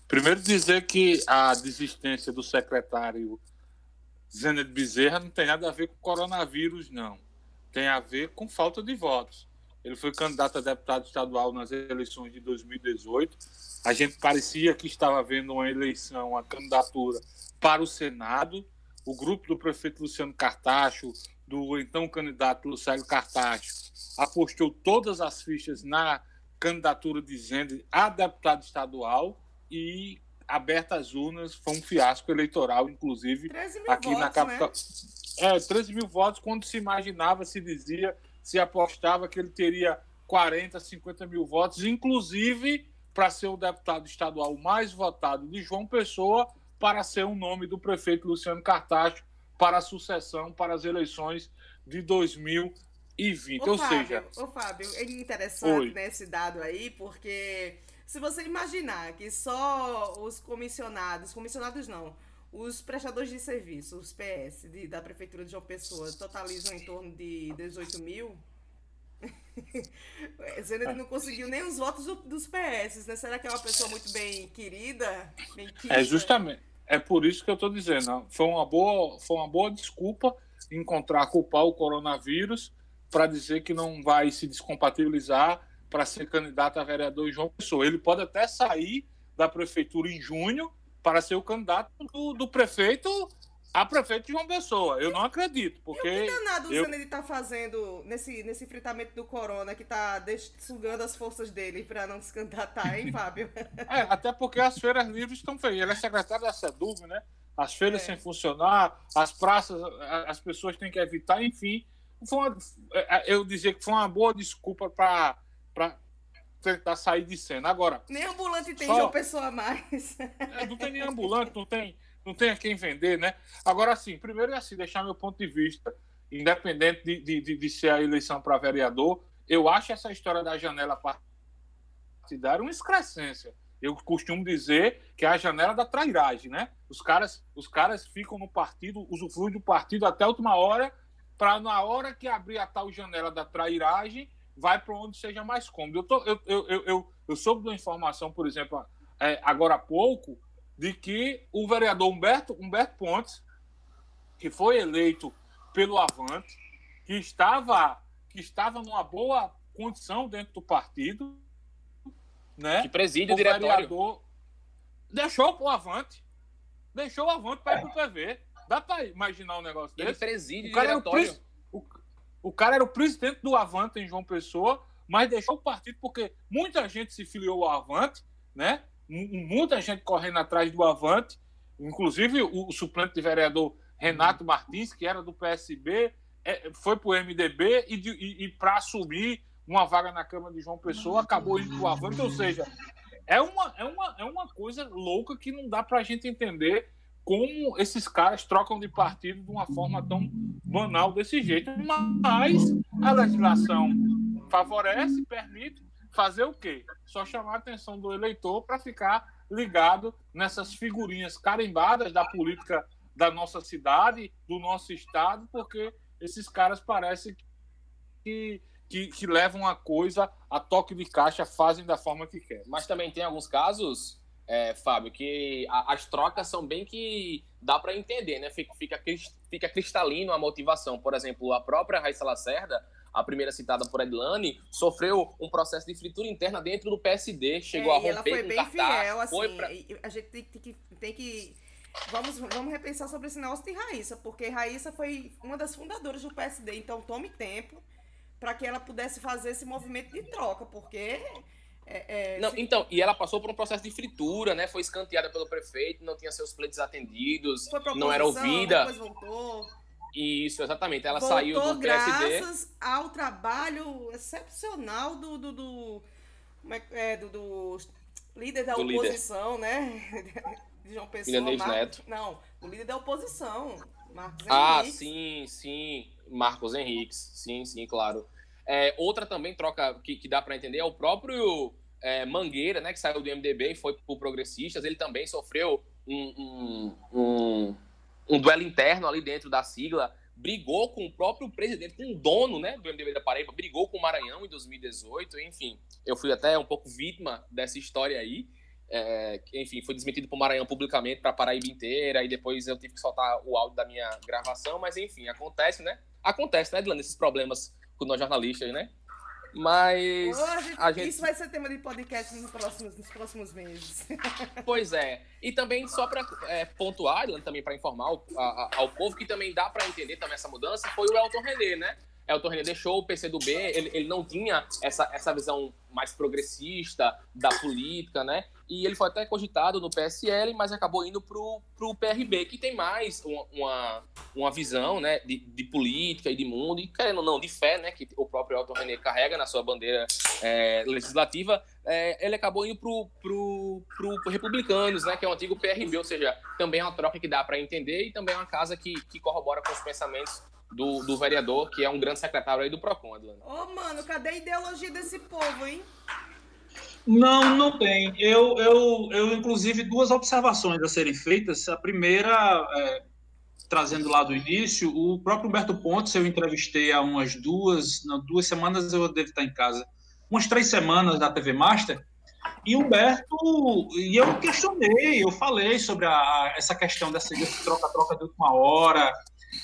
S7: Primeiro dizer que a desistência do secretário Zena de Bezerra não tem nada a ver com coronavírus, não. Tem a ver com falta de votos. Ele foi candidato a deputado estadual nas eleições de 2018. A gente parecia que estava vendo uma eleição, uma candidatura para o Senado. O grupo do prefeito Luciano Cartacho, do então candidato Lucélio Cartacho, apostou todas as fichas na candidatura de Zenda a deputado estadual e aberta as urnas, foi um fiasco eleitoral, inclusive aqui votos, na capital. Né? É, 13 mil votos, quando se imaginava, se dizia, se apostava que ele teria 40, 50 mil votos, inclusive para ser o deputado estadual mais votado de João Pessoa, para ser o nome do prefeito Luciano Cartacho para a sucessão para as eleições de 2020. Ô, Ou
S1: Fábio,
S7: seja.
S1: Ô, Fábio, é interessante Oi. nesse dado aí, porque se você imaginar que só os comissionados, comissionados não, os prestadores de serviço, os PS de, da Prefeitura de João Pessoa, totalizam em torno de 18 mil. Zena não conseguiu nem os votos do, dos PS, né? Será que é uma pessoa muito bem querida? Bem
S7: é justamente. É por isso que eu estou dizendo. Foi uma boa, foi uma boa desculpa encontrar culpar o coronavírus para dizer que não vai se descompatibilizar para ser candidato a vereador João Pessoa. Ele pode até sair da prefeitura em junho para ser o candidato do, do prefeito a prefeito de João Pessoa. Eu não acredito, porque... E
S1: o que danado eu... o Zanelli está fazendo nesse, nesse enfrentamento do corona, que está sugando as forças dele para não se candidatar, hein, Fábio?
S7: é, até porque as feiras livres estão feias. Ele é secretário da SEDUV, né? As feiras é. sem funcionar, as praças, as pessoas têm que evitar, enfim. Foi uma, é, é, eu dizer que foi uma boa desculpa para para tentar sair de cena. Agora.
S1: Nem ambulante tem só... João Pessoa mais.
S7: É, não tem nem ambulante, não tem, não tem a quem vender, né? Agora, assim, primeiro é assim, deixar meu ponto de vista, independente de, de, de, de ser a eleição para vereador, eu acho essa história da janela partidária uma excrescência. Eu costumo dizer que é a janela da trairagem, né? Os caras, os caras ficam no partido, usufruem do partido até a última hora, para na hora que abrir a tal janela da trairagem, vai para onde seja mais cômodo. Eu, tô, eu, eu, eu, eu, soube de uma informação, por exemplo, é, agora há pouco, de que o vereador Humberto, Humberto Pontes, que foi eleito pelo Avante, que estava, que estava numa boa condição dentro do partido, né?
S5: Que preside o, o diretório. Vereador
S7: deixou o Avante, deixou o Avante para ir para o PV. Dá para imaginar um negócio desse?
S5: Ele preside o diretório.
S7: O, o cara era o presidente do Avante em João Pessoa, mas deixou o partido porque muita gente se filiou ao Avante, né? Muita gente correndo atrás do Avante, inclusive o, suplente de vereador Renato Martins, que era do PSB, é, foi para o MDB e, e, e para assumir uma vaga na Câmara de João Pessoa, acabou indo para o Avante, ou seja, é uma, é, uma, é uma coisa louca que não dá para a gente entender como esses caras trocam de partido de uma forma tão banal desse jeito. Mas a legislação favorece, permite fazer o quê? Só chamar a atenção do eleitor para ficar ligado nessas figurinhas carimbadas da política da nossa cidade, do nosso estado, porque esses caras parecem que, que, que levam a coisa a toque de caixa, fazem da forma que querem.
S5: Mas também tem alguns casos é, Fábio, que a, as trocas são bem que dá para entender, né? Fica, fica, fica cristalino a motivação. Por exemplo, a própria Raíssa Lacerda, a primeira citada por Edlane, sofreu um processo de fritura interna dentro do PSD, chegou é, a romper ela foi bem cartaz, fiel, assim, pra...
S1: a gente tem, tem, que, tem que Vamos, vamos repensar sobre esse negócio de Raíssa, porque Raíssa foi uma das fundadoras do PSD, então tome tempo para que ela pudesse fazer esse movimento de troca, porque
S5: É, é, não, então, e ela passou por um processo de fritura, né? Foi escanteada pelo prefeito, não tinha seus pleitos atendidos, não era ouvida.
S1: Depois voltou.
S5: Isso, exatamente. Ela
S1: voltou
S5: saiu do
S1: PSD. graças ao trabalho excepcional do, do, do, é, é do, do líder da do oposição, líder. né? De João Pessoa.
S5: Marcos, Neto.
S1: Não, o líder da oposição, Marcos
S5: Ah, sim, sim. Marcos Henriques. Sim, sim, claro. É, outra também troca que, que dá para entender é o próprio é, Mangueira, né, que saiu do MDB e foi para Progressistas. Ele também sofreu um, um, um, um, duelo interno ali dentro da sigla. Brigou com o próprio presidente, com o dono né, do MDB da Paraíba, brigou com o Maranhão em 2018. Enfim, eu fui até um pouco vítima dessa história aí. É, enfim, foi desmentido por Maranhão publicamente para Paraíba inteira, e depois eu tive que soltar o áudio da minha gravação, mas enfim, acontece, né? Acontece, né, Dylan, esses problemas com nós jornalistas, né? Mas.
S1: Oh, gente, a gente... Isso vai ser tema de podcast nos próximos, nos próximos meses.
S5: Pois é. E também, só para é, pontuar, também para informar ao, ao povo, que também dá para entender também essa mudança, foi o Elton René, né? Elton René deixou o PCdoB, ele, ele não tinha essa, essa visão mais progressista da política, né? E ele foi até cogitado no PSL, mas acabou indo pro, pro PRB, que tem mais uma, uma, uma visão, né, de, de, política e de mundo, e querendo ou não, de fé, né, que o próprio Elton René carrega na sua bandeira é, legislativa, é, ele acabou indo pro, pro, pro Republicanos, né, que é o antigo PRB, ou seja, também é uma troca que dá para entender e também é uma casa que, que corrobora com os pensamentos do, do vereador, que é um grande secretário aí do PROCON, Adlano.
S1: Ô, oh, mano, cadê a ideologia desse povo, hein?
S6: Não, não tem. Eu, eu, eu, inclusive, duas observações a serem feitas. A primeira, é, trazendo lá do início, o próprio Humberto Pontes, eu entrevistei há umas duas, não, duas semanas, eu devo estar em casa, umas três semanas da TV Master, e Humberto, e eu questionei, eu falei sobre a, essa questão dessa troca-troca de última hora,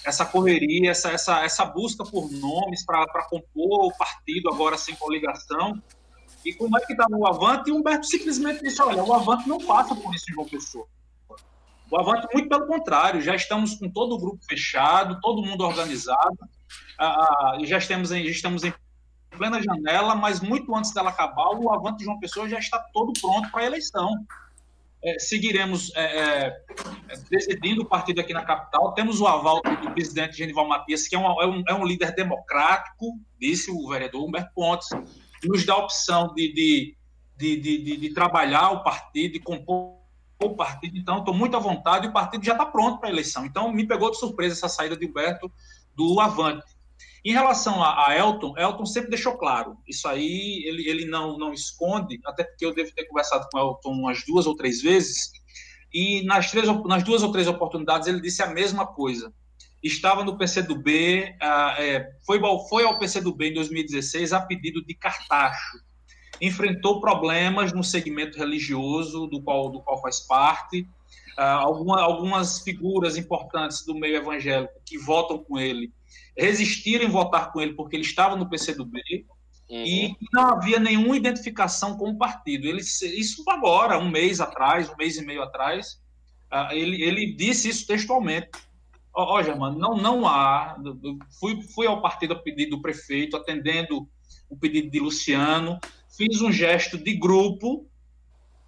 S6: essa correria, essa, essa, essa busca por nomes para compor o partido agora sem coligação. E como é que está o Avante? E o Humberto simplesmente disse: olha, o Avante não passa por isso João Pessoa. O Avante, muito pelo contrário, já estamos com todo o grupo fechado, todo mundo organizado, ah, já, estamos em, já estamos em plena janela, mas muito antes dela acabar, o Avante João Pessoa já está todo pronto para a eleição é, seguiremos é, é, decidindo o partido aqui na capital. Temos o aval do presidente Genival Matias, que é, uma, é, um, é um, líder democrático, disse o vereador Humberto Pontes, nos dá a opção de, de, de, de, de trabalhar o partido, de compor o partido. Então, estou muito à vontade e o partido já está pronto para a eleição. Então, me pegou de surpresa essa saída de Humberto do Avante. Em relação a, a, Elton, Elton sempre deixou claro, isso aí ele, ele não, não esconde, até porque eu devo ter conversado com Elton umas duas ou três vezes, e nas, três, nas duas ou três oportunidades ele disse a mesma coisa. Estava no PCdoB, ah, é, foi, foi ao PCdoB em 2016 a pedido de Cartacho. Enfrentou problemas no segmento religioso, do qual, do qual faz parte, ah, alguma, algumas figuras importantes do meio evangélico que votam com ele resistiram em votar com ele porque ele estava no PCdoB uhum. e não havia nenhuma identificação com o partido. Ele, isso agora, um mês atrás, um mês e meio atrás, uh, ele, ele disse isso textualmente. Ó, oh, Germano, não, não há. Fui, fui ao partido a pedido do prefeito, atendendo o pedido de Luciano, fiz um gesto de grupo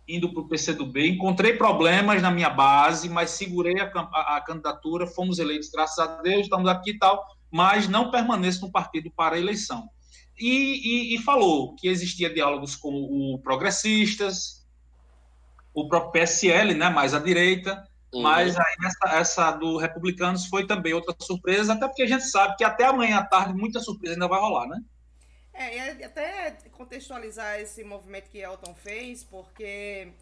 S6: indo para o PCdoB, encontrei problemas na minha base, mas segurei a, a, a, candidatura, fomos eleitos, graças a Deus, estamos aqui e tal mas não permaneça no partido para a eleição. E, e, e, falou que existia diálogos com o Progressistas, o próprio PSL, né, mais à direita, uhum. mas aí essa, essa, do Republicanos foi também outra surpresa, até porque a gente sabe que até amanhã à tarde muita surpresa ainda vai rolar, né?
S1: É, e até contextualizar esse movimento que Elton fez, porque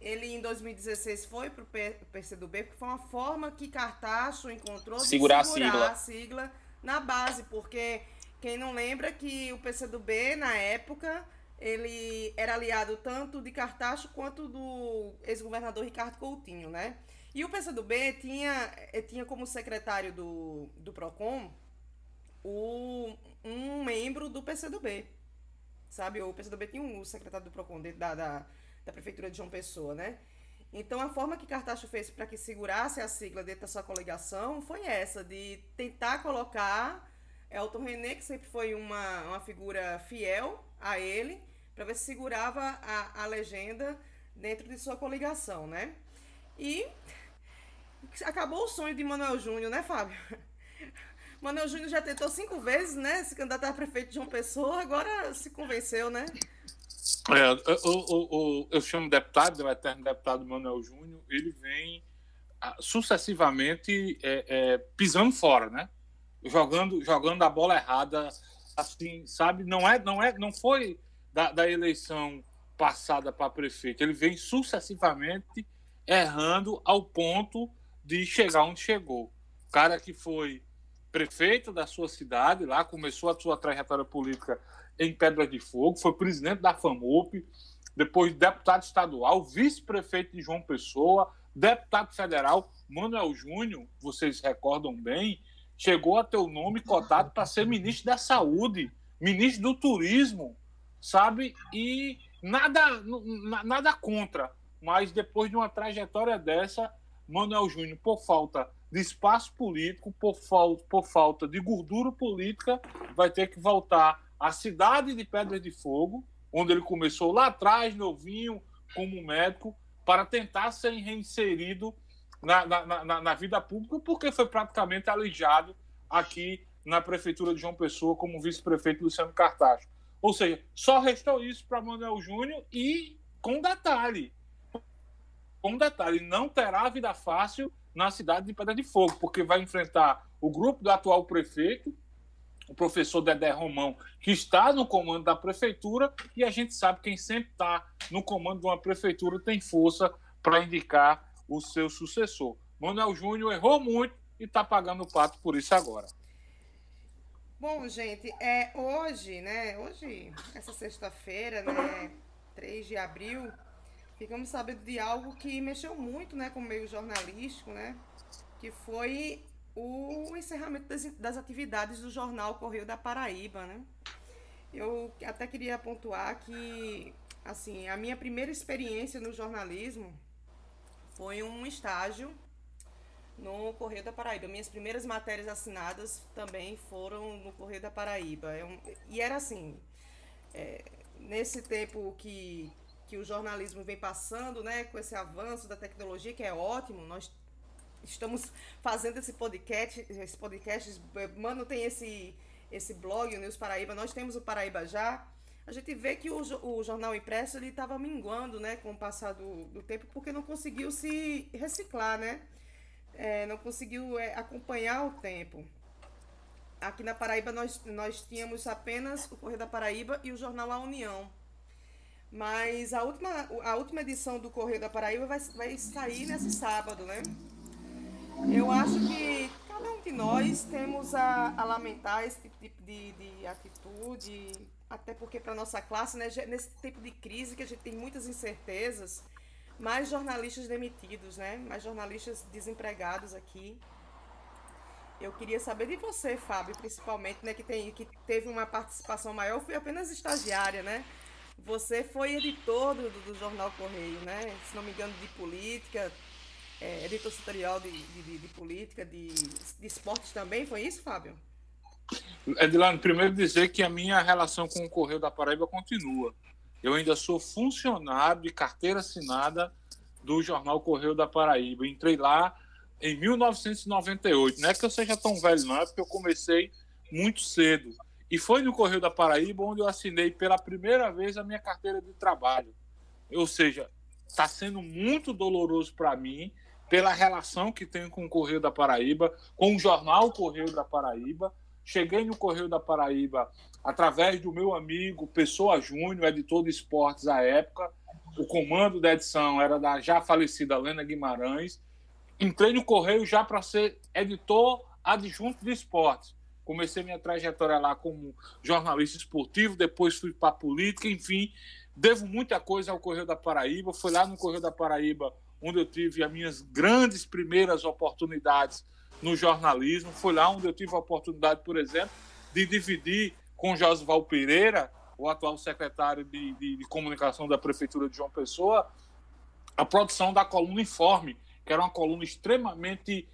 S1: ele em 2016 foi para o PCdoB, porque foi uma forma que Cartacho encontrou de
S5: segurar, segurar
S1: a, sigla. a sigla na base, porque quem não lembra que o PCdoB, na época, ele era aliado tanto de Cartacho quanto do ex-governador Ricardo Coutinho, né? E o PCdoB tinha, eh, tinha como secretário do, do PROCON o, um membro do PCdoB, sabe? O PCdoB tinha um secretário do PROCON da, da da Prefeitura de João Pessoa, né? Então, a forma que Cartacho fez para que segurasse a sigla dentro da sua coligação foi essa, de tentar colocar Elton René, que sempre foi uma, uma figura fiel a ele, para ver se segurava a, a legenda dentro de sua coligação, né? E acabou o sonho de Manuel Júnior, né, Fábio? Manuel Júnior já tentou cinco vezes, né? Se candidatar a prefeito de João Pessoa, agora se convenceu, né?
S7: É, o, o, o, eu chamo deputado, o eterno deputado Manuel Júnior, ele vem ah, sucessivamente é, é, pisando fora, né? Jogando, jogando a bola errada, assim, sabe? Não é, não é, não foi da, da eleição passada para prefeito. Ele vem sucessivamente errando ao ponto de chegar onde chegou. O cara que foi prefeito da sua cidade, lá começou a sua trajetória política em Pedra de Fogo, foi presidente da FAMUP, depois deputado estadual, vice-prefeito de João Pessoa, deputado federal, Manuel Júnior, vocês recordam bem, chegou a ter o nome cotado para ser ministro da Saúde, ministro do Turismo, sabe? E nada, nada contra, mas depois de uma trajetória dessa, Manuel Júnior, por falta de espaço político, por, falta, por falta de gordura política, vai ter que voltar à cidade de Pedra de Fogo, onde ele começou lá atrás, novinho, como médico, para tentar ser reinserido na, na, na, na vida pública, porque foi praticamente alijado aqui na Prefeitura de João Pessoa como vice-prefeito Luciano Cartacho. Ou seja, só restou isso para Manuel Júnior e com detalhe, com detalhe, não terá vida fácil na cidade de Pedra de Fogo, porque vai enfrentar o grupo do atual prefeito, o professor Dedé Romão, que está no comando da prefeitura, e a gente sabe que quem sempre está no comando de uma prefeitura tem força para indicar o seu sucessor. Manuel Júnior errou muito e está pagando o pato por isso agora.
S1: Bom, gente, é hoje, né? Hoje, essa sexta-feira, né? 3 de abril, ficamos sabendo de algo que mexeu muito né, com o meio jornalístico, né? Que foi o encerramento das, das atividades do jornal Correio da Paraíba, né? Eu até queria pontuar que, assim, a minha primeira experiência no jornalismo foi um estágio no Correio da Paraíba. Minhas primeiras matérias assinadas também foram no Correio da Paraíba. É um, e era assim, é, nesse tempo que, que o jornalismo vem passando, né, com esse avanço da tecnologia, que é ótimo, nós estamos fazendo esse podcast, esse podcast, mano, tem esse, esse blog, o News Paraíba, nós temos o Paraíba Já, a gente vê que o, o jornal impresso ele estava minguando, né, com o passar do, do tempo, porque não conseguiu se reciclar, né, é, não conseguiu é, acompanhar o tempo. Aqui na Paraíba nós, nós tínhamos apenas o Correio da Paraíba e o jornal A União. Mas a última, a última edição do Correio da Paraíba vai, vai sair nesse sábado, né? Eu acho que cada um de nós temos a, a lamentar esse tipo de, de atitude, até porque para nossa classe, né, nesse tempo de crise que a gente tem muitas incertezas, mais jornalistas demitidos, né? Mais jornalistas desempregados aqui. Eu queria saber de você, Fábio, principalmente, né, que tem que teve uma participação maior, fui apenas estagiária, né? Você foi editor do, do jornal Correio, né? Se não me engano, de política, é, editor setorial de, de, de política, de, de esportes também, foi isso, Fábio?
S7: Edilano, primeiro dizer que a minha relação com o Correio da Paraíba continua. Eu ainda sou funcionário de carteira assinada do jornal Correio da Paraíba. Entrei lá em 1998. Não é que eu seja tão velho, não, é porque eu comecei muito cedo. E foi no Correio da Paraíba onde eu assinei pela primeira vez a minha carteira de trabalho. Ou seja, está sendo muito doloroso para mim pela relação que tenho com o Correio da Paraíba, com o jornal Correio da Paraíba. Cheguei no Correio da Paraíba através do meu amigo Pessoa Júnior, editor de esportes à época. O comando da edição era da já falecida Lena Guimarães. Entrei no Correio já para ser editor adjunto de esportes. Comecei minha trajetória lá como jornalista esportivo, depois fui para política, enfim. Devo muita coisa ao Correio da Paraíba. Foi lá no Correio da Paraíba onde eu tive as minhas grandes primeiras oportunidades no jornalismo. Foi lá onde eu tive a oportunidade, por exemplo, de dividir com Josval Pereira, o atual secretário de, de, de, comunicação da Prefeitura de João Pessoa, a produção da coluna Informe, que era uma coluna extremamente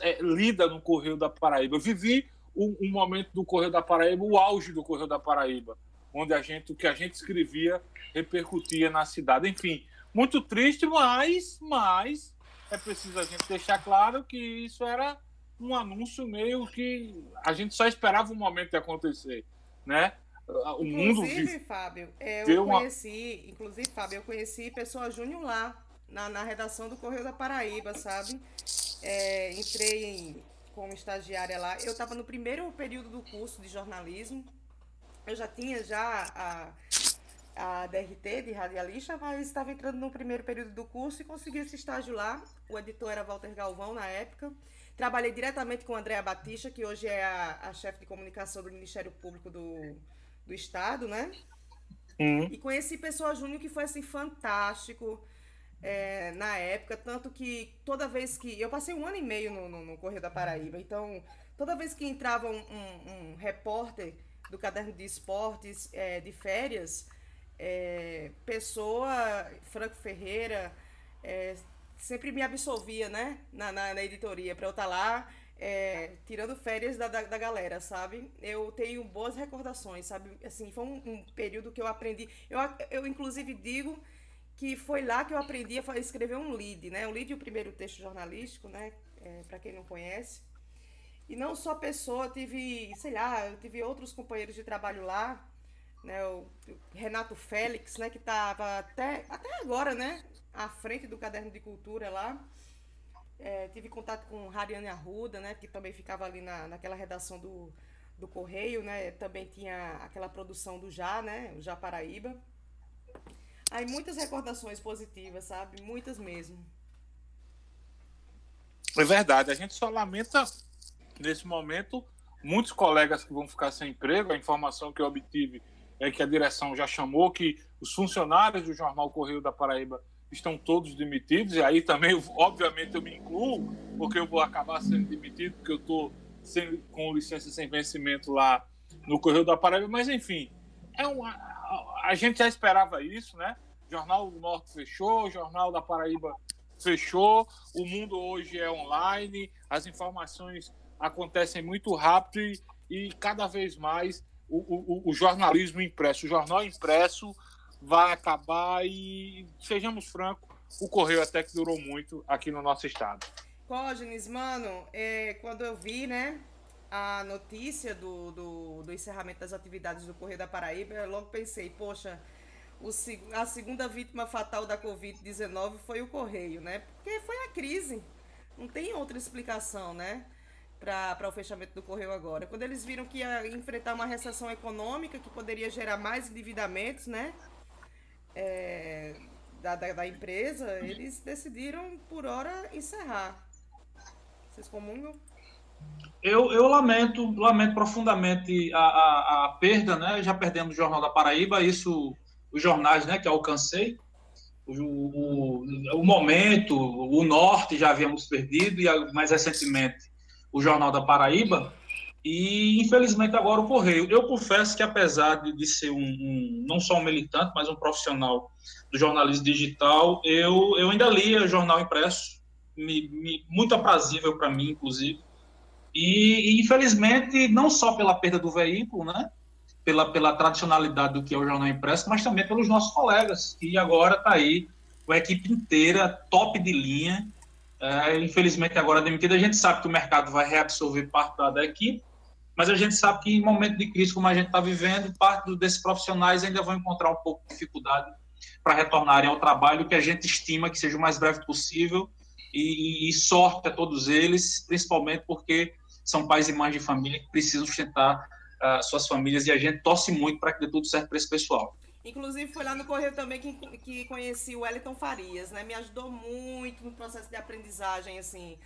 S7: é, lida no Correio da Paraíba. Eu vivi um, um, momento do Correio da Paraíba, o auge do Correio da Paraíba. onde a gente, o que a gente escrevia repercutia na cidade. Enfim, muito triste, mas, mas é preciso a gente deixar claro que isso era um anúncio meio que a gente só esperava o momento de acontecer, né?
S1: O mundo inclusive, Fábio, eu conheci, uma... inclusive, Fábio, eu conheci pessoa Júnior lá na, na redação do Correio da Paraíba, sabe? É, entrei como estagiária lá. Eu estava no primeiro período do curso de jornalismo. Eu já tinha já a, a DRT de radialista, mas estava entrando no primeiro período do curso e consegui esse estágio lá. O editor era Walter Galvão na época. Trabalhei diretamente com a Andréa Batista, que hoje é a, a chefe de comunicação do Ministério Público do, do Estado, né? Uhum. E conheci Pessoa Júnior, que foi assim fantástico é, na época. Tanto que toda vez que. Eu passei um ano e meio no, no, no Correio da Paraíba, então toda vez que entrava um, um, um repórter do caderno de esportes é, de férias, é, Pessoa, Franco Ferreira, é, sempre me absolvia, né, na, na, na editoria, para eu estar tá lá é, tirando férias da, da, da, galera, sabe? Eu tenho boas recordações, sabe? Assim, foi um, um, período que eu aprendi. Eu, eu, inclusive, digo que foi lá que eu aprendi a escrever um lead, né? O lead é o primeiro texto jornalístico, né? É, para quem não conhece. E não só pessoa, tive, sei lá, eu tive outros companheiros de trabalho lá, né? O, Renato Félix, né? Que estava até, até agora, né? À frente do caderno de cultura lá. É, tive contato com Hariane Arruda, né, que também ficava ali na, naquela redação do, do Correio, né? Também tinha aquela produção do Já, né? O Já Paraíba. Aí muitas recordações positivas, sabe? Muitas mesmo.
S7: É verdade. A gente só lamenta nesse momento muitos colegas que vão ficar sem emprego. A informação que eu obtive é que a direção já chamou que os funcionários do jornal Correio da Paraíba estão todos demitidos, e aí também, obviamente, eu me incluo, porque eu vou acabar sendo demitido, porque eu estou com licença sem vencimento lá no Correio da Paraíba, mas enfim, é um, a, gente já esperava isso, né? Jornal do Norte fechou, Jornal da Paraíba fechou, o mundo hoje é online, as informações acontecem muito rápido e, e cada vez mais o, o, o jornalismo impresso, o jornal impresso vai acabar e, sejamos francos, o Correio até que durou muito aqui no nosso estado.
S1: Cógenes, mano, é, quando eu vi, né, a notícia do, do, do, encerramento das atividades do Correio da Paraíba, eu logo pensei, poxa, o, a segunda vítima fatal da Covid-19 foi o Correio, né? Porque foi a crise. Não tem outra explicação, né? Para o fechamento do Correio agora. Quando eles viram que ia enfrentar uma recessão econômica que poderia gerar mais endividamentos, né? é, da, da, da, empresa, eles decidiram por hora encerrar. Vocês comungam?
S6: Eu, eu lamento, lamento profundamente a, a, a, perda, né? Já perdemos o Jornal da Paraíba, isso, os jornais né, que alcancei. O, o, o momento, o Norte já havíamos perdido, e mais recentemente o Jornal da Paraíba. E, infelizmente, agora o Correio. Eu confesso que, apesar de, de ser um, um, não só um militante, mas um profissional do jornalismo digital, eu, eu ainda lia jornal impresso, me, me, muito aprazível para mim, inclusive. E, e, infelizmente, não só pela perda do veículo, né? Pela, pela tradicionalidade do que é o jornal impresso, mas também pelos nossos colegas. E agora está aí a equipe inteira, top de linha. É, infelizmente, agora demitida. A gente sabe que o mercado vai reabsorver parte da equipe, mas a gente sabe que em momento de crise como a gente está vivendo, parte desses profissionais ainda vão encontrar um pouco de dificuldade para retornarem ao trabalho, que a gente estima que seja o mais breve possível, e, e sorte a todos eles, principalmente porque são pais e mães de família que precisam sustentar uh, suas famílias, e a gente torce muito para que dê tudo certo para esse pessoal.
S1: Inclusive, foi lá no Correio também que, que conheci o Wellington Farias, né? Me ajudou muito no processo de aprendizagem, assim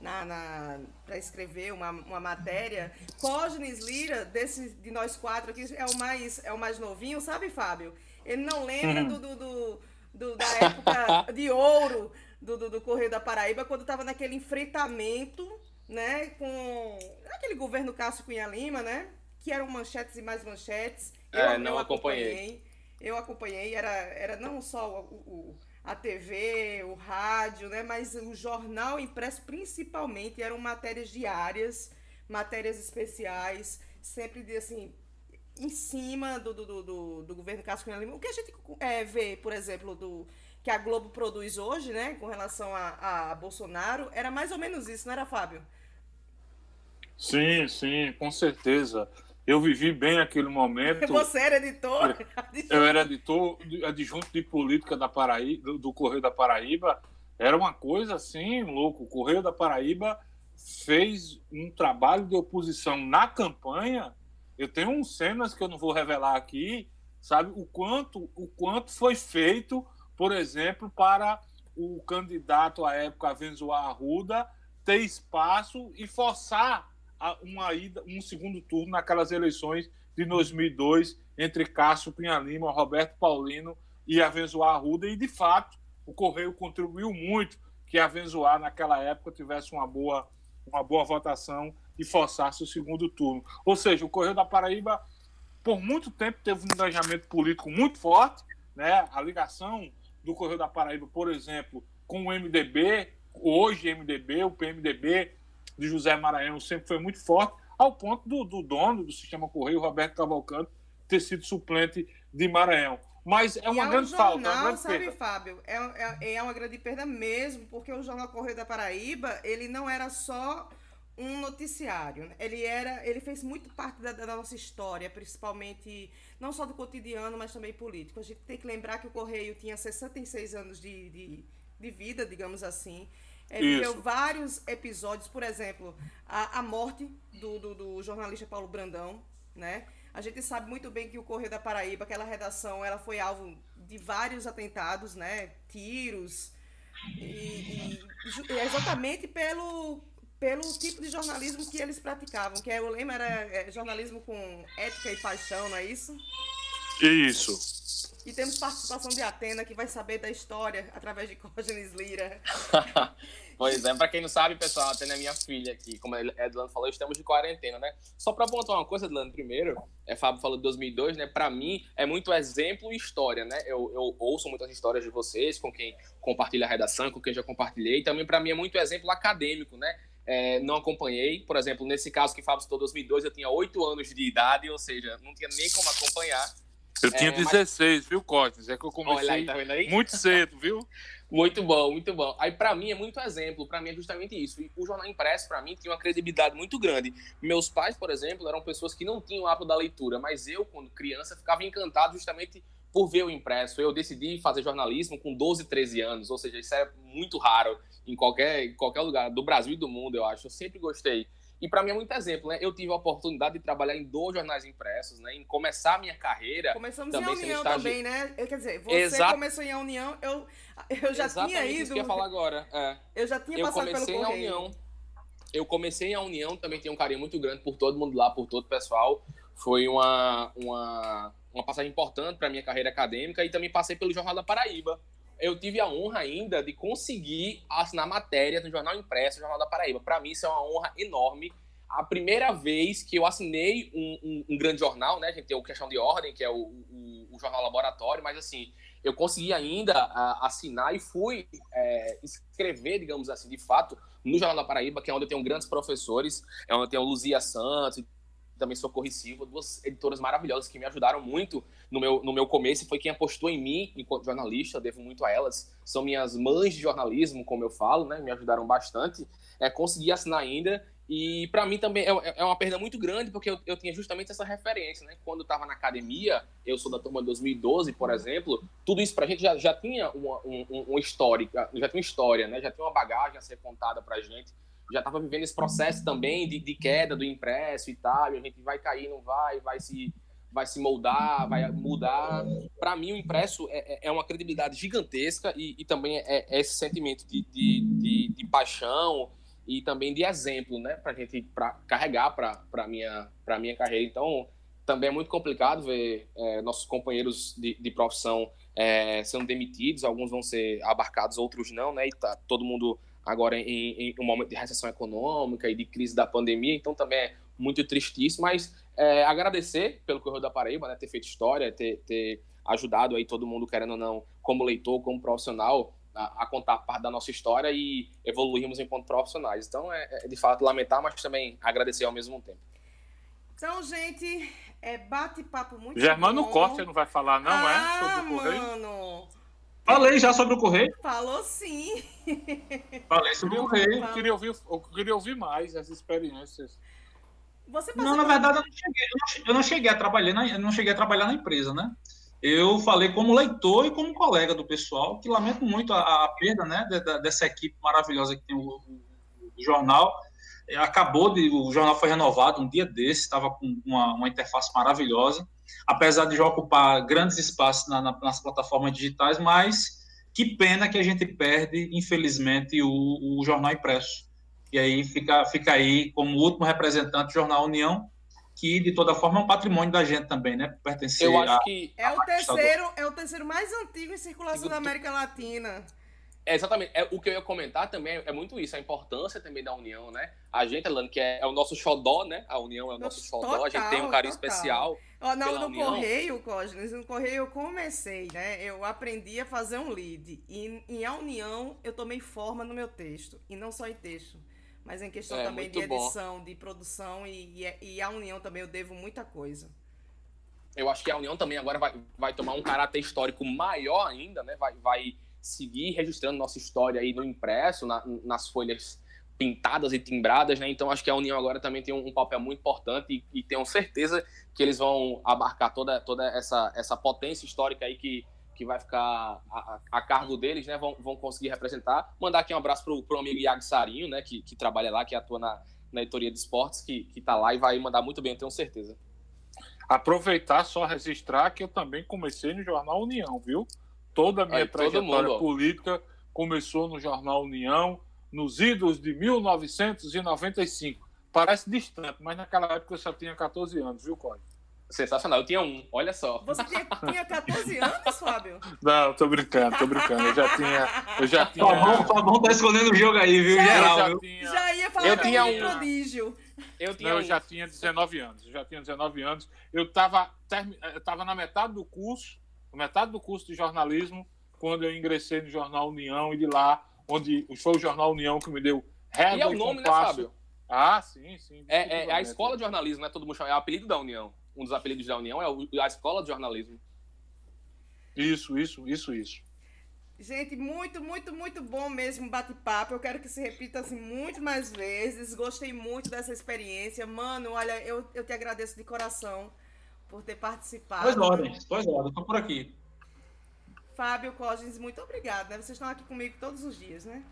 S1: na, na para escrever uma, uma matéria. Cógenes Lira, desse, de nós quatro aqui, é o mais, é o mais novinho, sabe, Fábio? Ele não lembra do, do, do, do da época de ouro do, do, do Correio da Paraíba, quando estava naquele enfrentamento né, com aquele governo Cássio Cunha Lima, né? Que eram manchetes e mais manchetes.
S5: Eu, é, não eu acompanhei.
S1: acompanhei. Eu acompanhei, era, era não só o, o a TV, o rádio, né? Mas o jornal impresso principalmente eram matérias diárias, matérias especiais, sempre de assim em cima do, do, do, do governo Cássio Cunha Lima. O que a gente é, vê, por exemplo, do que a Globo produz hoje, né, com relação a, a Bolsonaro, era mais ou menos isso, não era, Fábio?
S7: Sim, sim, com certeza. Eu vivi bem aquele momento.
S1: Você era editor?
S7: Eu era editor adjunto de política da Paraíba, do, do Correio da Paraíba. Era uma coisa assim, louco. O Correio da Paraíba fez um trabalho de oposição na campanha. Eu tenho uns cenas que eu não vou revelar aqui, sabe? O quanto, o quanto foi feito, por exemplo, para o candidato à época, Avenzoar Arruda, ter espaço e forçar uma ida, um segundo turno naquelas eleições de 2002 entre Cássio Pinha Lima, Roberto Paulino e Avenzoar Arruda. E, de fato, o Correio contribuiu muito que Avenzoar, naquela época, tivesse uma boa uma boa votação e forçasse o segundo turno. Ou seja, o Correio da Paraíba, por muito tempo, teve um engajamento político muito forte, né? A ligação do Correio da Paraíba, por exemplo, com o MDB, hoje MDB, o PMDB de José Maranhão sempre foi muito forte, ao ponto do, do dono do sistema Correio, Roberto Cavalcante, ter sido suplente de Maranhão. Mas é uma grande
S1: é um jornal,
S7: falta. Uma grande
S1: sabe,
S7: perda.
S1: Fábio? É, é, é uma grande perda mesmo, porque o Jornal Correio da Paraíba, ele não era só um noticiário. né? Ele era, ele fez muito parte da, da, nossa história, principalmente não só do cotidiano, mas também político. A gente tem que lembrar que o Correio tinha 66 anos de, de, de vida, digamos assim. É, viveu vários episódios, por exemplo, a, a morte do, do, do jornalista Paulo Brandão, né? A gente sabe muito bem que o Correio da Paraíba, aquela redação, ela foi alvo de vários atentados, né? Tiros. E, e exatamente pelo, pelo tipo de jornalismo que eles praticavam, que é, o lema era é, jornalismo com ética e paixão, não é isso?
S7: Isso.
S1: E temos participação de Atena, que vai saber da história através de Cógenes Lira.
S5: Pois é, pra quem não sabe, pessoal, a Tânia é minha filha aqui. Como a Edlano falou, estamos de quarentena, né? Só pra apontar uma coisa, Edlano, primeiro, é, Fábio falou de 2002, né? Pra mim, é muito exemplo e história, né? Eu, eu ouço muitas histórias de vocês, com quem compartilha a redação, com quem já compartilhei. Também, pra mim, é muito exemplo acadêmico, né? É, não acompanhei, por exemplo, nesse caso que Fábio citou 2002, eu tinha 8 anos de idade, ou seja, não tinha nem como acompanhar.
S7: Eu tinha
S5: É, mas-
S7: 16, viu, Cosmes? É que eu comecei
S5: aí, tá
S7: muito cedo, viu?
S5: Muito bom, muito bom. Aí, pra mim, é muito exemplo. Pra mim, é justamente isso. E o jornal impresso, pra mim, tinha uma credibilidade muito grande. Meus pais, por exemplo, eram pessoas que não tinham o hábito da leitura, mas eu, quando criança, ficava encantado justamente por ver o impresso. Eu decidi fazer jornalismo com 12, 13 anos, ou seja, isso é muito raro em qualquer, em qualquer lugar do Brasil e do mundo, eu acho. Eu sempre gostei. E pra mim é muito exemplo, né? Eu tive a oportunidade de trabalhar em dois jornais impressos, né? Em começar a minha carreira.
S1: Começamos
S5: Também
S1: em União
S5: estagi-
S1: também, né? Eu, quer dizer, você
S5: Exato.
S1: começou em A União, eu, eu já
S5: Exatamente
S1: tinha
S5: isso
S1: ido.
S5: que eu ia falar agora. É.
S1: Eu já tinha
S5: eu
S1: passado pelo
S5: comecei a
S1: Correio.
S5: União. Eu comecei a União, também tenho um carinho muito grande por todo mundo lá, por todo o pessoal. Foi uma, uma, uma passagem importante para minha carreira acadêmica e também passei pelo Jornal da Paraíba. Eu tive a honra ainda de conseguir assinar matéria no Jornal Impresso, Jornal da Paraíba. Para mim, isso é uma honra enorme. A primeira vez que eu assinei um, um- um grande jornal, né? A gente tem o Questão de Ordem, que é o, o- o Jornal Laboratório, mas assim, eu consegui ainda assinar e fui é, escrever, digamos assim, de fato, no Jornal da Paraíba, que é onde eu tenho grandes professores, é onde eu tenho Luzia Santos, também Socorro Silva, duas editoras maravilhosas que me ajudaram muito no meu, no meu começo, foi quem apostou em mim enquanto jornalista, devo muito a elas. São minhas mães de jornalismo, como eu falo, né? Me ajudaram bastante. É, consegui assinar ainda, e para mim também é, é uma perda muito grande, porque eu, eu tinha justamente essa referência, né? Quando eu estava na academia, eu sou da turma de 2012, por exemplo, tudo isso pra gente já, já tinha uma, um, um, uma história, já tinha uma história, né? Já tinha uma bagagem a ser contada pra gente. Já estava vivendo esse processo também de, de queda do impresso e tal, e a gente vai cair, não vai, vai se vai se moldar, vai mudar. Para mim, o impresso é, é- é uma credibilidade gigantesca e, e também é, é esse sentimento de, de, de, de paixão e também de exemplo, né, para gente pra carregar para a minha, minha carreira. Então, também é muito complicado ver é, nossos companheiros de, de profissão é, sendo demitidos, alguns vão ser abarcados, outros não, né, e tá todo mundo agora em, em um momento de recessão econômica e de crise da pandemia, então também é muito triste isso, mas é, agradecer pelo Correio da Paraíba, né, ter feito história, ter, ter ajudado aí todo mundo, querendo ou não, como leitor, como profissional, a, a contar parte da nossa história e evoluirmos enquanto profissionais. Então, é, é de fato lamentar, mas também agradecer ao mesmo tempo.
S1: Então, gente, É bate-papo muito
S7: Germano
S1: bom.
S7: Costa não vai falar, não
S1: ah,
S7: é? Sobre o Correio?
S1: mano.
S6: Falei já sobre o Correio?
S1: Falou sim.
S6: Falei sobre o Correio.
S7: Eu queria, ouvir, eu queria ouvir mais as experiências.
S1: Você
S6: Não, na verdade, eu não cheguei, eu não che- eu não cheguei a trabalhar na, eu não cheguei a trabalhar na empresa, né? Eu falei como leitor e como colega do pessoal, que lamento muito a, a perda, né, dessa equipe maravilhosa que tem o, o- o jornal. Acabou de, o jornal foi renovado um dia desse, estava com uma, uma interface maravilhosa, apesar de já ocupar grandes espaços na- na- nas plataformas digitais, mas que pena que a gente perde, infelizmente, o, o jornal impresso. E aí fica, fica aí como último representante do Jornal União, que de toda forma é um patrimônio da gente também, né? Pertencer
S5: Eu
S6: a...
S5: acho que.
S1: É o terceiro, é o terceiro mais antigo em circulação
S5: Digo,
S1: da América Latina.
S5: É, exatamente. É, o que eu ia comentar também é muito isso, a importância também da União, né? A gente, Elane, que é, é o nosso xodó, né? A União é o nosso
S1: Nossa,
S5: xodó, a gente tem um
S1: total,
S5: carinho
S1: total.
S5: especial.
S1: Ó, no,
S5: Pela
S1: no
S5: União.
S1: Correio, Cosnes, no Correio eu comecei, né? Eu aprendi a fazer um lead. E em A União eu tomei forma no meu texto. E não só em texto, mas em questão
S5: É,
S1: também de
S5: muito bom.
S1: edição, de produção. E, e, e a União também eu devo muita coisa.
S5: Eu acho que a União também agora vai, vai tomar um caráter histórico maior ainda, né? Vai, vai seguir registrando nossa história aí no impresso, na- nas folhas pintadas e timbradas, né? Então acho que a União agora também tem um, um papel muito importante e, e tenho certeza que eles vão abarcar toda, toda essa, essa potência histórica aí que, que vai ficar a, a- cargo deles, né? Vão, vão conseguir representar. Mandar aqui um abraço pro, pro amigo Iago Sarinho, né? Que, que trabalha lá, que atua na, na editoria de esportes, que, que tá lá e vai mandar muito bem, tenho certeza.
S7: Aproveitar só registrar que eu também comecei no Jornal União, viu? Toda a minha
S5: Aí,
S7: trajetória
S5: mundo,
S7: política começou no Jornal União, nos idos de 1995. Parece distante, mas naquela época eu só tinha 14 anos, viu, Código?
S5: Sensacional, eu tinha um, olha só.
S1: Você tinha, tinha 14 anos, Fábio?
S7: Não, tô brincando, tô brincando. Eu já tinha. Eu já tinha.
S6: Fabão, Fabão tá escolhendo o jogo aí, viu?
S7: eu
S6: Geral,
S7: já tinha.
S1: Já ia falar
S5: Eu tinha
S1: um prodígio.
S5: Eu tinha
S7: Não, eu
S5: um.
S7: já tinha 19 anos. Eu já tinha 19 anos. Eu estava eu tava na metade do curso, metade do curso de jornalismo, quando eu ingressei no Jornal União e de lá, onde foi o Jornal União que me deu régua
S5: E é o nome, né,
S7: compasso.
S5: Fábio?
S7: Ah, sim, sim.
S5: É, é- é a escola de jornalismo, né? Todo mundo chama. É o apelido da União. Um dos apelidos da União é a escola de jornalismo.
S7: Isso, isso, isso, isso.
S1: Gente, muito, muito, muito bom mesmo o bate-papo. Eu quero que se repita assim muito mais vezes. Gostei muito dessa experiência. Mano, olha, eu, eu te agradeço de coração por ter participado.
S6: Pois ordens, pois ordens, tô por aqui.
S1: Fábio Cosgens, muito obrigada. né? Vocês estão aqui comigo todos os dias, né?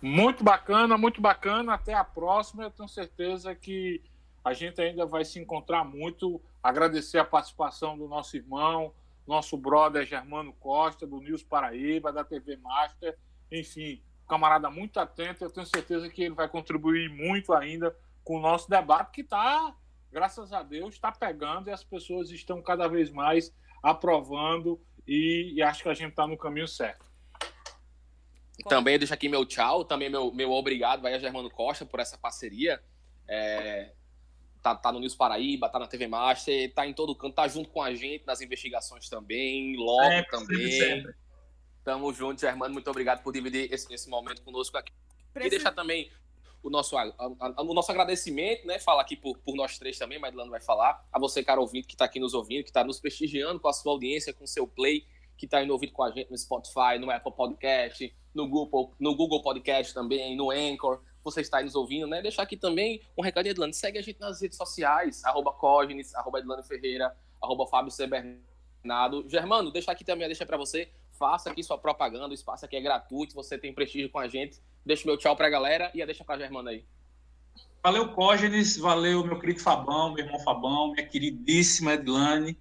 S7: Muito bacana, muito bacana. Até a próxima. Eu tenho certeza que a gente ainda vai se encontrar muito. Agradecer a participação do nosso irmão, nosso brother Germano Costa, do News Paraíba, da TV Master. Enfim, camarada muito atento. Eu tenho certeza que ele vai contribuir muito ainda com o nosso debate, que está, graças a Deus, está pegando e as pessoas estão cada vez mais aprovando. E, e acho que a gente está no caminho certo.
S5: Também deixo aqui meu tchau, também meu, meu obrigado vai a Germano Costa por essa parceria. É, tá, tá no News Paraíba, tá na TV Master, tá em todo canto, tá junto com a gente nas investigações também, logo
S6: Sempre,
S5: também.
S6: sempre.
S5: Tamo junto, Germano. Muito obrigado por dividir esse, esse momento conosco aqui. E
S1: Preci-
S5: deixar também o nosso, a- a- o nosso agradecimento, né? Falar aqui por, por nós três também, mas Adilano vai falar. A você, cara ouvinte, que está aqui nos ouvindo, que está nos prestigiando com a sua audiência, com o seu play, que está indo ouvindo com a gente no Spotify, no Apple Podcast, no Google, no Google Podcast também, no Anchor. Você está aí nos ouvindo, né? Deixar aqui também um recado, Edilano. Segue a gente nas redes sociais, arroba Cognis, arroba Edilano Ferreira, arroba Fábio C. Bernardo. Germano, deixar aqui também, deixa para você. Faça aqui sua propaganda, o espaço aqui é gratuito, você tem prestígio com a gente. Deixa meu tchau pra galera e a deixa pra Germano aí.
S6: Valeu, Cógenes, valeu, meu querido Fabão, meu irmão Fabão, minha queridíssima Edlane.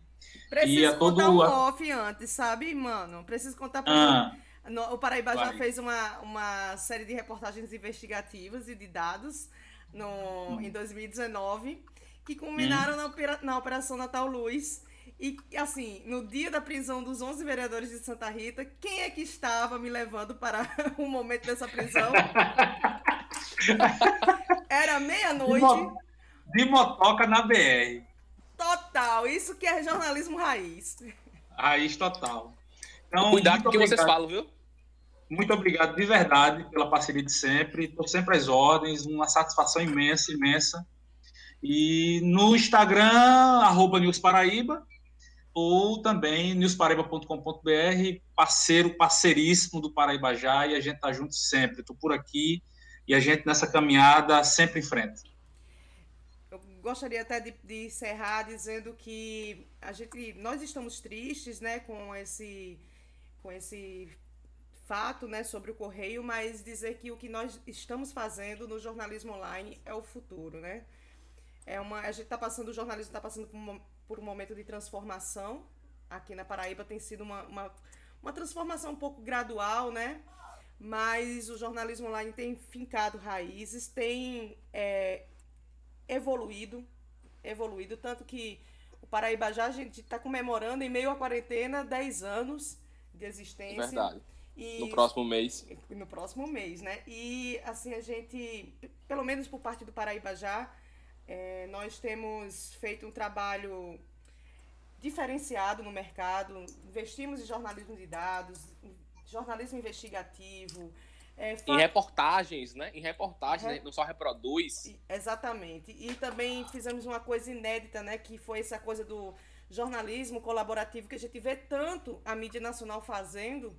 S1: Preciso
S6: E a todo-
S1: contar um off antes, sabe, mano? Preciso contar pra
S6: Ah,
S1: No- o Paraíba já
S6: Vai.
S1: fez uma, uma série de reportagens investigativas e de dados no, em 2019 que culminaram na, opera- na Operação Natal Luz. E, assim, no dia da prisão dos 11 vereadores de Santa Rita, quem é que estava me levando para o momento dessa prisão? Era
S6: de,
S1: meia-noite.
S6: mo- de motoca na BR.
S1: Total. Isso que é jornalismo raiz.
S6: Raiz total. Então,
S5: Cuidado com o que vocês falam, viu?
S6: Muito obrigado de verdade pela parceria de sempre. Estou sempre às ordens, uma satisfação imensa, imensa. E no Instagram, arroba News Paraíba, ou também newsparaíba.com.br, parceiro, parceiríssimo do Paraíba Já, e a gente tá junto sempre. Estou por aqui e a gente nessa caminhada sempre em frente.
S1: Eu gostaria até de, de encerrar dizendo que a gente, nós estamos tristes, né, com esse, com esse fato, né, sobre o correio, mas dizer que o que nós estamos fazendo no jornalismo online é o futuro, né? É uma, a gente está passando, o jornalismo está passando por um, por um momento de transformação. Aqui na Paraíba tem sido uma, uma, uma transformação um pouco gradual, né? Mas o jornalismo online tem fincado raízes, tem é, evoluído, evoluído, tanto que o Paraíba já a gente está comemorando em meio à quarentena 10 anos de existência.
S5: Verdade. E, no próximo mês.
S1: No próximo mês, né? E assim, a gente, pelo menos por parte do Paraíba já, é, nós temos feito um trabalho diferenciado no mercado, investimos em jornalismo de dados, jornalismo investigativo.
S5: É, Em reportagens, né? Em reportagens, Re... não só reproduz.
S1: Exatamente. E também fizemos uma coisa inédita, né? Que foi essa coisa do jornalismo colaborativo que a gente vê tanto a mídia nacional fazendo.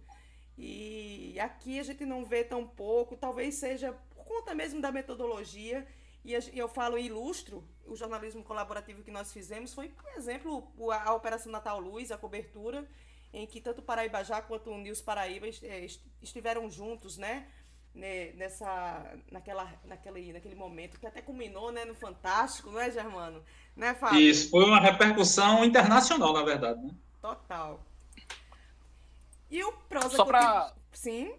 S1: E aqui a gente não vê tão pouco, talvez seja por conta mesmo da metodologia e eu falo ilustro, o jornalismo colaborativo que nós fizemos foi, por exemplo, a Operação Natal Luz, a cobertura, em que tanto Paraíba Já quanto o News Paraíba eh, estiveram juntos, né? Nessa, naquela, naquele, naquele momento que até culminou né, no Fantástico, não é, Germano? Né,
S6: Fábio? Isso, foi uma repercussão internacional, na verdade. Né?
S1: Total. E o prosa...
S5: Só para...
S1: Sim?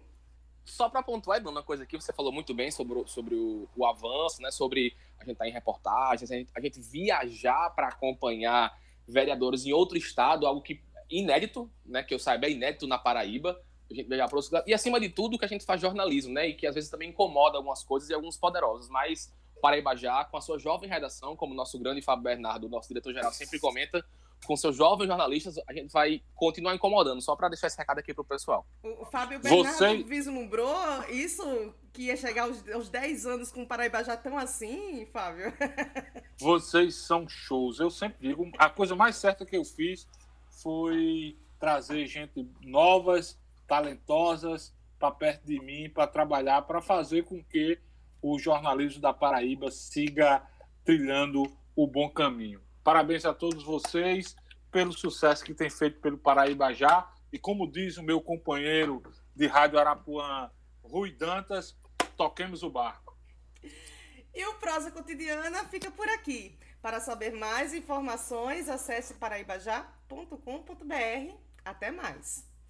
S5: Só para pontuar, uma coisa aqui, você falou muito bem sobre, o, sobre o, o avanço, né? Sobre a gente estar tá em reportagens, a gente, a gente viajar para acompanhar vereadores em outro estado, algo que inédito, né? Que eu saiba, é inédito na Paraíba. A gente viajar para outro E acima de tudo, que a gente faz jornalismo, né? E que às vezes também incomoda algumas coisas e alguns poderosos. Mas Paraíba já, com a sua jovem redação, como nosso grande Fábio Bernardo, nosso diretor-geral, sempre comenta, com seus jovens jornalistas, a gente vai continuar incomodando, só para deixar esse recado aqui pro pessoal.
S1: O Fábio Bernardo Você... vislumbrou isso, que ia chegar aos, aos 10 anos com o Paraíba já tão assim, Fábio?
S7: Vocês são shows. Eu sempre digo, a coisa mais certa que eu fiz foi trazer gente novas, talentosas, para perto de mim, para trabalhar, para fazer com que o jornalismo da Paraíba siga trilhando o bom caminho. Parabéns a todos vocês pelo sucesso que tem feito pelo Paraíba já. E como diz o meu companheiro de Rádio Arapuã, Rui Dantas, toquemos o barco.
S1: E o Prosa Cotidiana fica por aqui. Para saber mais informações, acesse paraibajá.com.br. Até mais.